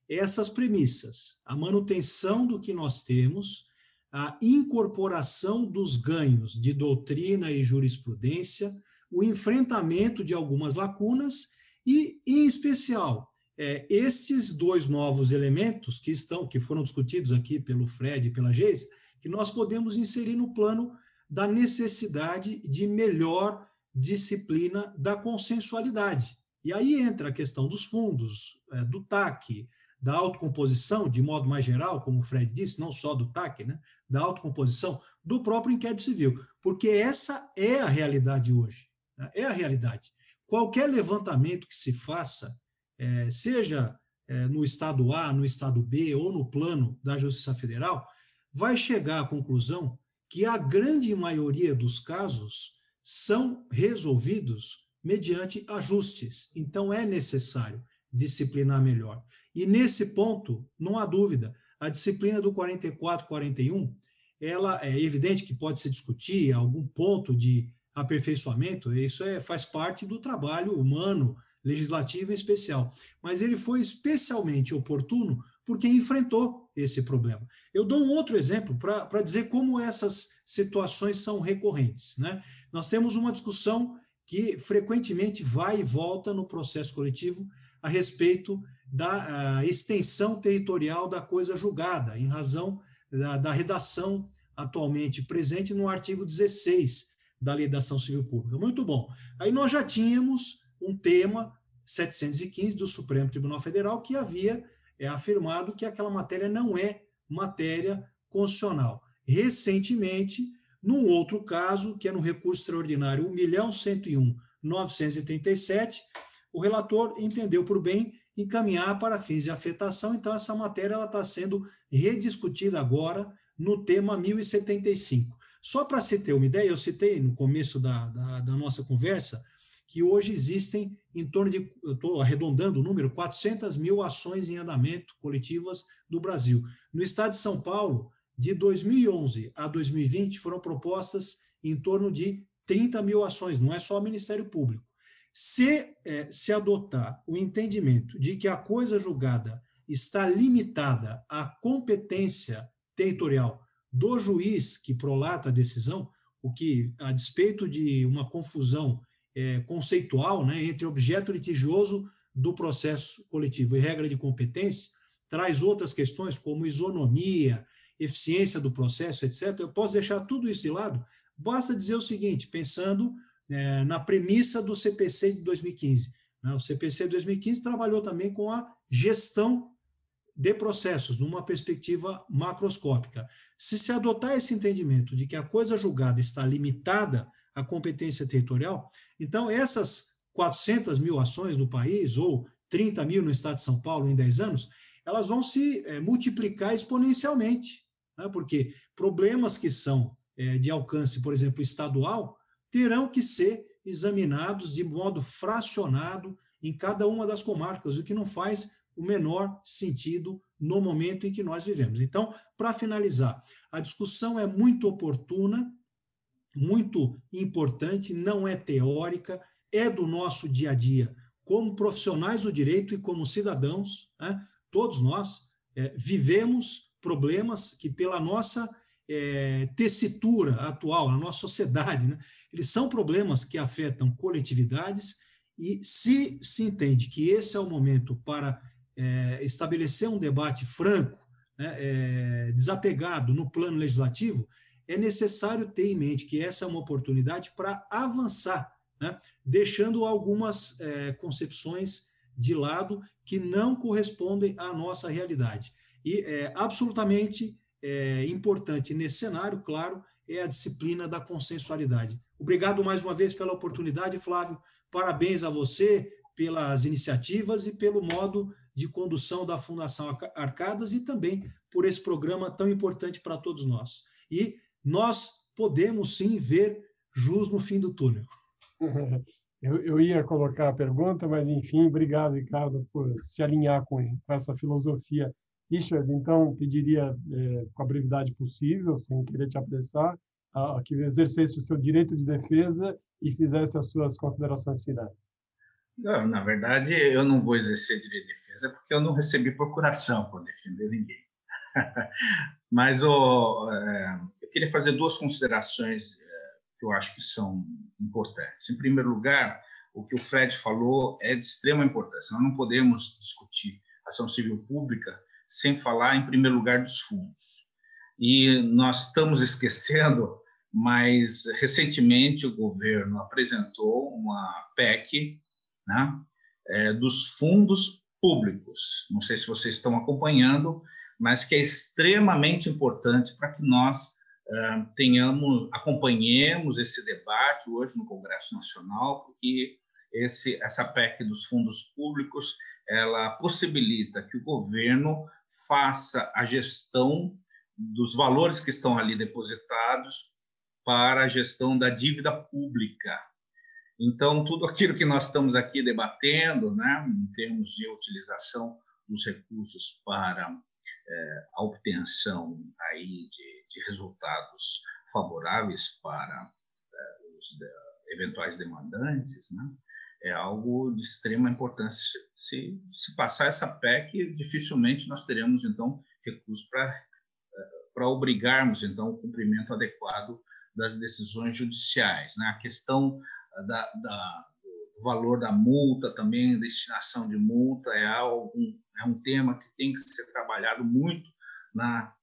essas premissas: a manutenção do que nós temos, a incorporação dos ganhos de doutrina e jurisprudência, o enfrentamento de algumas lacunas e, em especial, é, esses dois novos elementos que estão, que foram discutidos aqui pelo Fred e pela Geis, que nós podemos inserir no plano da necessidade de melhor disciplina da consensualidade. E aí entra a questão dos fundos, é, do TAC, da autocomposição, de modo mais geral, como o Fred disse, não só do TAC, né, da autocomposição, do próprio inquérito civil, porque essa é a realidade hoje. Né, é a realidade. Qualquer levantamento que se faça, é, seja é, no estado A, no estado B ou no plano da Justiça Federal, vai chegar à conclusão que a grande maioria dos casos são resolvidos mediante ajustes. Então, é necessário disciplinar melhor. E nesse ponto, não há dúvida, a disciplina do 44-41, ela é evidente que pode se discutir algum ponto de aperfeiçoamento, isso é, faz parte do trabalho humano, legislativo em especial. Mas ele foi especialmente oportuno porque enfrentou esse problema. Eu dou um outro exemplo para dizer como essas situações são recorrentes. Né? Nós temos uma discussão que frequentemente vai e volta no processo coletivo a respeito da extensão territorial da coisa julgada, em razão da, da, redação atualmente presente no artigo 16 da Lei da Ação Civil Pública. Muito bom. Aí nós já tínhamos um tema 715 do Supremo Tribunal Federal que havia é, afirmado que aquela matéria não é matéria constitucional. Recentemente, num outro caso, que é no recurso extraordinário 1.101.937, o relator entendeu por bem encaminhar para fins de afetação, então essa matéria está sendo rediscutida agora no tema 1075. Só para se ter uma ideia, eu citei no começo da, da, da nossa conversa que hoje existem em torno de, eu estou arredondando o número, 400 mil ações em andamento coletivas do Brasil. No estado de São Paulo, de 2011 a 2020 foram propostas em torno de 30 mil ações, não é só o Ministério Público. Se é, se adotar o entendimento de que a coisa julgada está limitada à competência territorial do juiz que prolata a decisão, o que, a despeito de uma confusão é, conceitual né, entre objeto litigioso do processo coletivo e regra de competência, traz outras questões como isonomia, eficiência do processo, etc., eu posso deixar tudo isso de lado, basta dizer o seguinte, pensando é, na premissa do CPC de 2015. Né? O CPC de 2015 trabalhou também com a gestão de processos, numa perspectiva macroscópica. Se se adotar esse entendimento de que a coisa julgada está limitada à competência territorial, então essas 400 mil ações no país, ou 30 mil no estado de São Paulo em 10 anos, elas vão se é, multiplicar exponencialmente né? porque problemas que são é, de alcance, por exemplo, estadual, terão que ser examinados de modo fracionado em cada uma das comarcas, o que não faz o menor sentido no momento em que nós vivemos. Então, para finalizar, a discussão é muito oportuna, muito importante, não é teórica, é do nosso dia a dia. Como profissionais do direito e como cidadãos, né, todos nós é, vivemos problemas que, pela nossa é, tessitura atual, na nossa sociedade, né, eles são problemas que afetam coletividades e se se entende que esse é o momento para é, estabelecer um debate franco, né, é, desapegado no plano legislativo, é necessário ter em mente que essa é uma oportunidade para avançar, né, deixando algumas é, concepções de lado que não correspondem à nossa realidade. E é, absolutamente é, importante nesse cenário, claro, é a disciplina da consensualidade. Obrigado mais uma vez pela oportunidade, Flávio. Parabéns a você pelas iniciativas e pelo modo de condução da Fundação Arcadas e também por esse programa tão importante para todos nós. E nós podemos sim ver jus no fim do túnel. [LAUGHS] Eu, eu ia colocar a pergunta, mas enfim, obrigado, Ricardo, por se alinhar com, com essa filosofia Richard, então, pediria, é, com a brevidade possível, sem querer te apressar, a, a que exercesse o seu direito de defesa e fizesse as suas considerações finais. Não, na verdade, eu não vou exercer direito de defesa porque eu não recebi procuração por defender ninguém. [LAUGHS] Mas oh, é, eu queria fazer duas considerações é, que eu acho que são importantes. Em primeiro lugar, o que o Fred falou é de extrema importância. Nós não podemos discutir ação civil pública sem falar, em primeiro lugar, dos fundos. E nós estamos esquecendo mas recentemente o governo apresentou uma PEC né, é, dos fundos públicos. Não sei se vocês estão acompanhando, mas que é extremamente importante para que nós uh, tenhamos, acompanhemos esse debate hoje no Congresso Nacional, porque esse, essa PEC dos fundos públicos ela possibilita que o governo faça a gestão dos valores que estão ali depositados para a gestão da dívida pública. Então, tudo aquilo que nós estamos aqui debatendo, né, em termos de utilização dos recursos para é, a obtenção aí de, de, resultados favoráveis para é, os de, eventuais demandantes, né, é algo de extrema importância. Se, se passar essa PEC, dificilmente nós teremos, então, recursos para para obrigarmos, então, o cumprimento adequado das decisões judiciais. Né? A questão da, da, do valor da multa também, destinação de multa, é, algo, é um tema que tem que ser trabalhado muito na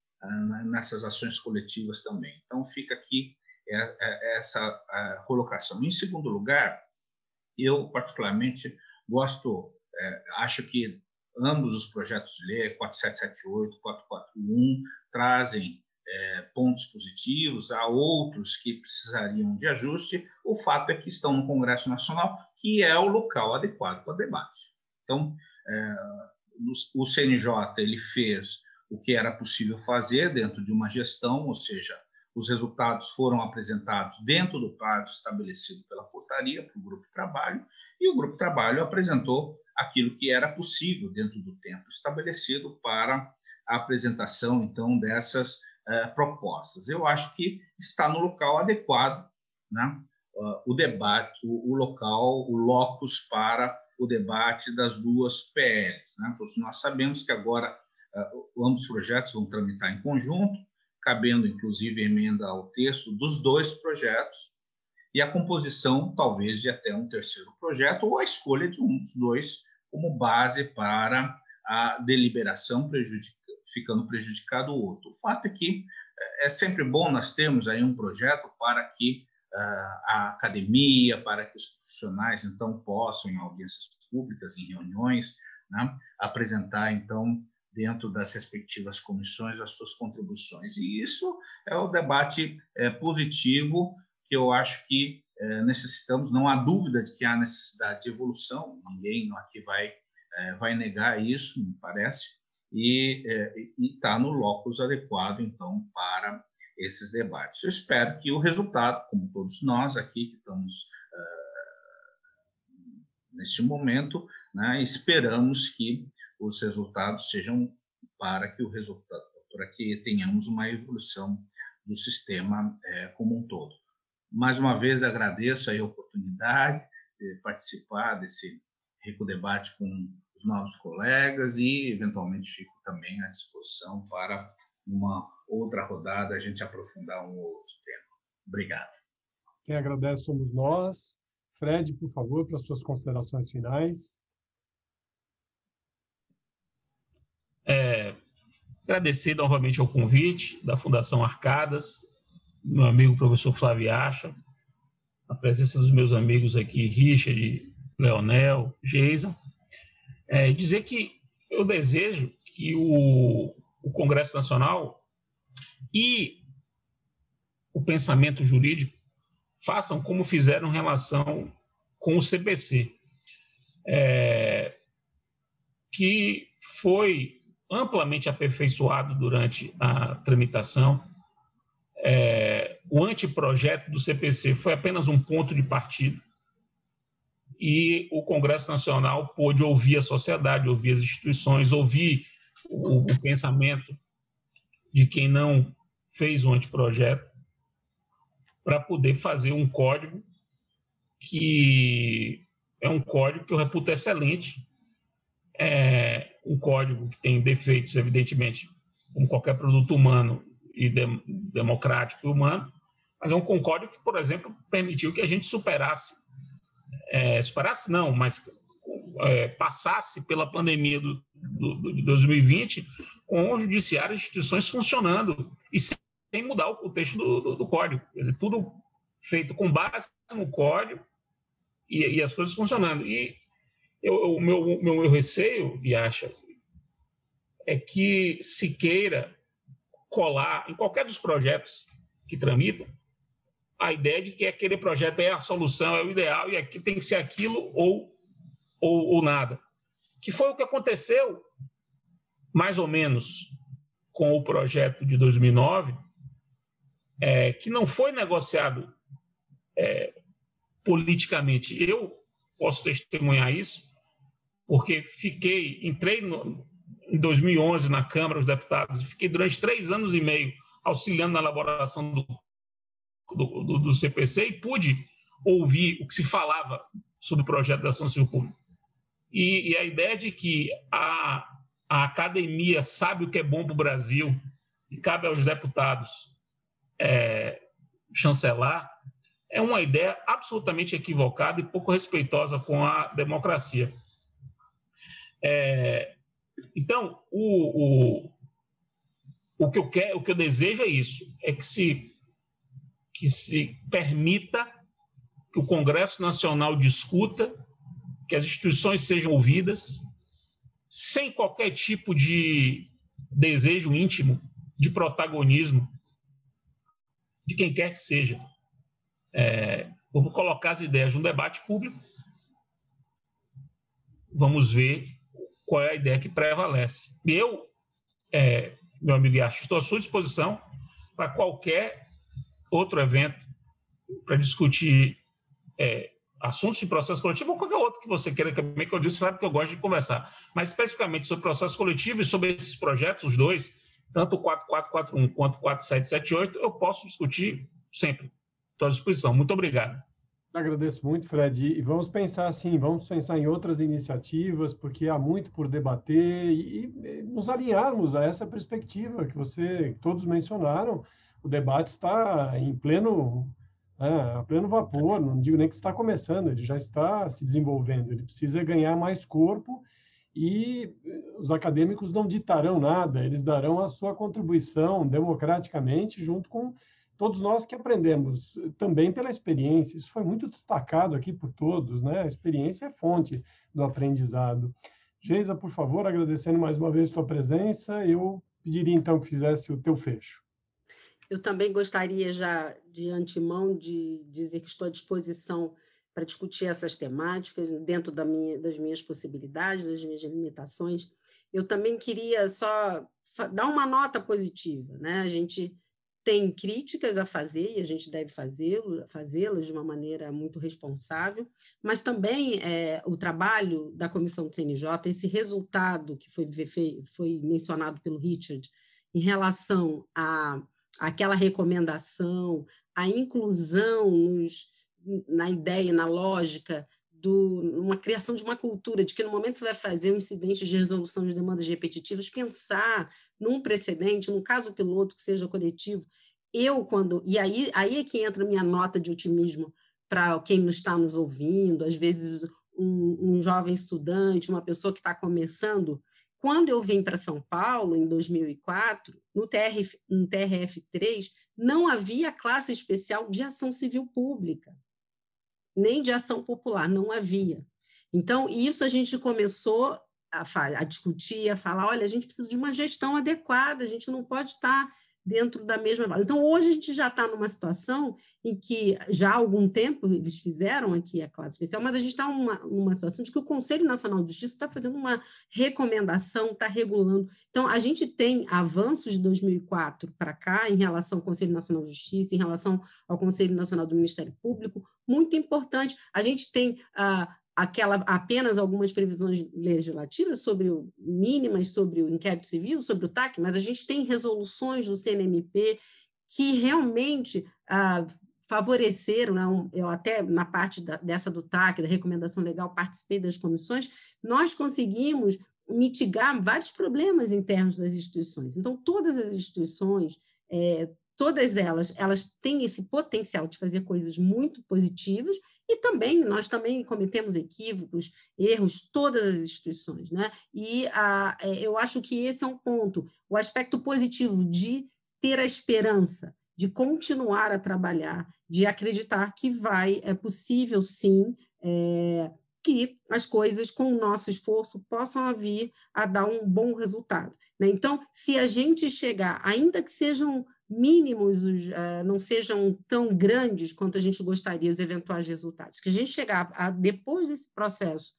nessas ações coletivas também. Então, fica aqui é, é, essa colocação. Em segundo lugar, eu, particularmente, gosto, é, acho que ambos os projetos de lei, 4778, 441, trazem é, pontos positivos, há outros que precisariam de ajuste. O fato é que estão no Congresso Nacional, que é o local adequado para debate. Então, é, o CNJ ele fez o que era possível fazer dentro de uma gestão, ou seja, os resultados foram apresentados dentro do prazo estabelecido pela portaria para o grupo de trabalho, e o grupo de trabalho apresentou aquilo que era possível dentro do tempo estabelecido para a apresentação, então, dessas uh, propostas. Eu acho que está no local adequado, né? Uh, o debate, o, o, local, o locus para o debate das duas PLs. Né? Todos nós sabemos que agora ambos os projetos vão tramitar em conjunto, cabendo inclusive emenda ao texto dos dois projetos, e a composição, talvez, de até um terceiro projeto, ou a escolha de um dos dois como base para a deliberação, prejudic ficando prejudicado o outro. O fato é que é sempre bom nós termos aí um projeto para que uh, a academia, para que os profissionais, então, possam, em audiências públicas, em reuniões, né, apresentar, então, dentro das respectivas comissões as suas contribuições. E isso é o debate é, positivo que eu acho que é, necessitamos. Não há dúvida de que há necessidade de evolução. Ninguém aqui vai é, vai negar isso, me parece. E é, está no locus adequado, então, para esses debates. Eu espero que o resultado, como todos nós aqui que estamos uh, neste momento, né, esperamos que os resultados sejam para que o resultado, para que tenhamos uma evolução do sistema é, como um todo. Mais uma vez agradeço a oportunidade de participar desse rico debate com os novos colegas e eventualmente fico também à disposição para uma outra rodada a gente aprofundar um outro tema. Obrigado. Quem agradece somos nós. Fred, por favor, para as suas considerações finais. É, agradecer novamente ao convite da Fundação Arcadas, meu amigo professor Flávio Acha, a presença dos meus amigos aqui, Richard, Leonel, Geisa. É, dizer que eu desejo que o, o Congresso Nacional e o pensamento jurídico façam como fizeram em relação com o CPC, é, que foi amplamente aperfeiçoado durante a tramitação. É, o anteprojeto do CPC foi apenas um ponto de partida e o Congresso Nacional pôde ouvir a sociedade, ouvir as instituições, ouvir o, o pensamento de quem não fez o anteprojeto para poder fazer um código que é um código que eu reputo excelente, é um código que tem defeitos, evidentemente, como qualquer produto humano e de, democrático e humano, mas é um código que, por exemplo, permitiu que a gente superasse, é, superasse não, mas é, passasse pela pandemia do, do, de 2020 com o judiciário e instituições funcionando e sem sem mudar o texto do, do, do código. Dizer, tudo feito com base no código e, e as coisas funcionando. E eu, o meu, meu, meu receio, acha, é que se queira colar em qualquer dos projetos que tramitam a ideia de que aquele projeto é a solução, é o ideal, e aqui tem que ser aquilo ou, ou, ou nada. Que foi o que aconteceu, mais ou menos, com o projeto de 2009, é, que não foi negociado é, politicamente. Eu posso testemunhar isso, porque fiquei, entrei no, em 2011 na Câmara dos Deputados fiquei durante três anos e meio auxiliando na elaboração do, do, do, do CPC e pude ouvir o que se falava sobre o projeto da ação civil pública. E, e, a ideia de que a, a academia sabe o que é bom para o Brasil e cabe aos deputados é, chancelar é uma ideia absolutamente equivocada e pouco respeitosa com a democracia. É, então, o, o, o, que eu quero, o que eu desejo é isso, é que se, que se permita que o Congresso Nacional discuta, que as instituições sejam ouvidas, sem qualquer tipo de desejo íntimo de protagonismo de quem quer que seja. É, vamos colocar as ideias no debate público, vamos ver qual é a ideia que prevalece. Eu, é, meu amigo Yacho, estou à sua disposição para qualquer outro evento para discutir é, assuntos de processo coletivo ou qualquer outro que você queira também, que eu disse, sabe que eu gosto de conversar. Mas especificamente sobre processo coletivo e sobre esses projetos, os dois, tanto o 4441 quanto o 4778, eu posso discutir sempre. Estou à disposição. Muito obrigado. Agradeço muito, Fred. E vamos pensar assim, vamos pensar em outras iniciativas, porque há muito por debater e, e nos alinharmos a essa perspectiva que você todos mencionaram. O debate está em pleno, é, a pleno vapor, não digo nem que está começando, ele já está se desenvolvendo. Ele precisa ganhar mais corpo e os acadêmicos não ditarão nada, eles darão a sua contribuição democraticamente junto com todos nós que aprendemos também pela experiência. Isso foi muito destacado aqui por todos, né? A experiência é fonte do aprendizado. Geisa, por favor, agradecendo mais uma vez tua presença, eu pediria então que fizesse o teu fecho. Eu também gostaria já de antemão de dizer que estou à disposição para discutir essas temáticas dentro da minha, das minhas possibilidades, das minhas limitações. Eu também queria só dar uma nota positiva, né? A gente tem críticas a fazer, e a gente deve fazê-las de uma maneira muito responsável, mas também é, o trabalho da comissão do CNJ, esse resultado que foi, foi mencionado pelo Richard em relação a aquela recomendação, a inclusão nos, na ideia, na lógica do, uma criação de uma cultura de que no momento você vai fazer um incidente de resolução de demandas repetitivas, pensar num precedente, num caso piloto que seja coletivo. Eu, quando. E aí, aí é que entra a minha nota de otimismo para quem está nos ouvindo, às vezes um, um jovem estudante, uma pessoa que está começando. Quando eu vim para São Paulo, em 2004, no, TRF, no TRF3, não havia classe especial de ação civil pública, nem de ação popular, não havia. Então, isso a gente começou a, a, discutir, a falar: olha, a gente precisa de uma gestão adequada, a gente não pode estar dentro da mesma. Então, hoje a gente já está numa situação em que, já há algum tempo, eles fizeram aqui a classe especial, mas a gente está numa, numa situação de que o Conselho Nacional de Justiça está fazendo uma recomendação, está regulando. Então, a gente tem avanços de 2004 para cá em relação ao Conselho Nacional de Justiça, em relação ao Conselho Nacional do Ministério Público, muito importante. A gente tem. Uh, aquela apenas algumas previsões legislativas sobre o mínimas sobre o inquérito civil, sobre o TAC, mas a gente tem resoluções do CNMP que realmente ah, favoreceram, né, um, eu até na parte da, dessa do TAC, da recomendação legal, participei das comissões, nós conseguimos mitigar vários problemas internos das instituições. Então, todas as instituições, é, todas elas, elas têm esse potencial de fazer coisas muito positivas e também, nós também cometemos equívocos, erros, todas as instituições, né? E a, é, eu acho que esse é um ponto. O aspecto positivo de ter a esperança de continuar a trabalhar, de acreditar que vai, é possível sim, é, que as coisas, com o nosso esforço, possam vir a dar um bom resultado. Né? Então, se a gente chegar, ainda que sejam mínimos, uh, não sejam tão grandes quanto a gente gostaria, os eventuais resultados, que a gente chegar a, depois desse processo,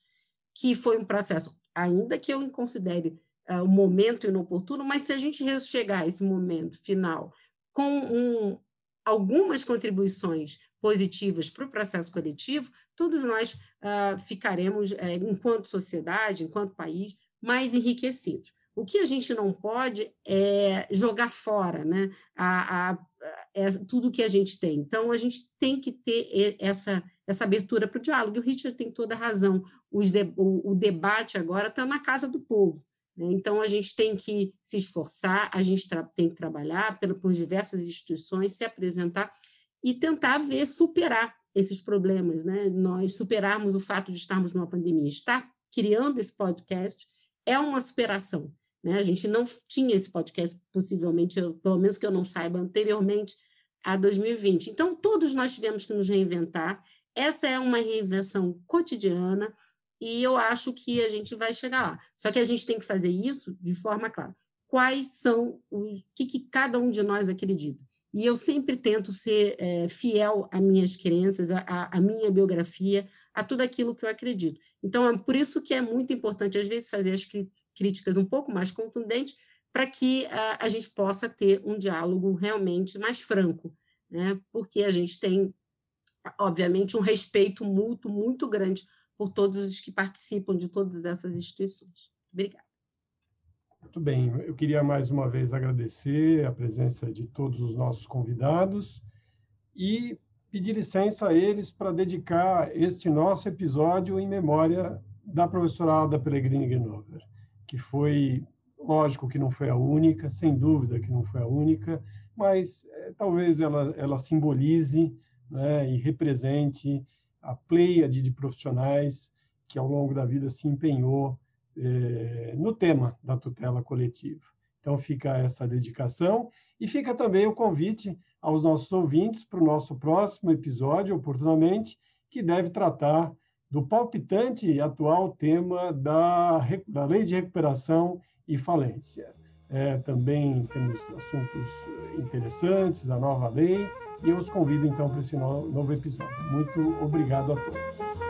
que foi um processo, ainda que eu considere uh, o momento inoportuno, mas se a gente chegar a esse momento final com um, algumas contribuições positivas para o processo coletivo, todos nós uh, ficaremos, uh, enquanto sociedade, enquanto país, mais enriquecidos. O que a gente não pode é jogar fora né, a, a, a, tudo que a gente tem. Então, a gente tem que ter essa, essa abertura para o diálogo. E o Richard tem toda a razão. De, o, o debate agora está na casa do povo. Né? Então, a gente tem que se esforçar, a gente tem que trabalhar pelo, por diversas instituições, se apresentar e tentar ver, superar esses problemas. Né? Nós superarmos o fato de estarmos numa pandemia. Estar criando esse podcast é uma superação. Né? A gente não tinha esse podcast, possivelmente, eu, pelo menos que eu não saiba, anteriormente a 2020. Então, todos nós tivemos que nos reinventar. Essa é uma reinvenção cotidiana e eu acho que a gente vai chegar lá. Só que a gente tem que fazer isso de forma clara. Quais são os que, que cada um de nós acredita? E eu sempre tento ser é, fiel às minhas crenças, à, minha biografia, a tudo aquilo que eu acredito. Então, é por isso que é muito importante, às vezes, fazer as críticas um pouco mais contundentes, para que a, a gente possa ter um diálogo realmente mais franco, né? porque a gente tem, obviamente, um respeito mútuo muito grande por todos os que participam de todas essas instituições. Obrigada. Muito bem, eu queria mais uma vez agradecer a presença de todos os nossos convidados e pedir licença a eles para dedicar este nosso episódio em memória da professora Alda Pellegrini Grinover, que foi, lógico que não foi a única, sem dúvida que não foi a única, mas é, talvez ela, ela simbolize né, e represente a pleiade de profissionais que ao longo da vida se empenhou eh, no tema da tutela coletiva. Então fica essa dedicação e fica também o convite aos nossos ouvintes para o nosso próximo episódio, oportunamente, que deve tratar do palpitante e atual tema da, da Lei de Recuperação e Falência. É, também temos assuntos interessantes, a nova lei, e eu os convido então para esse novo episódio. Muito obrigado a todos.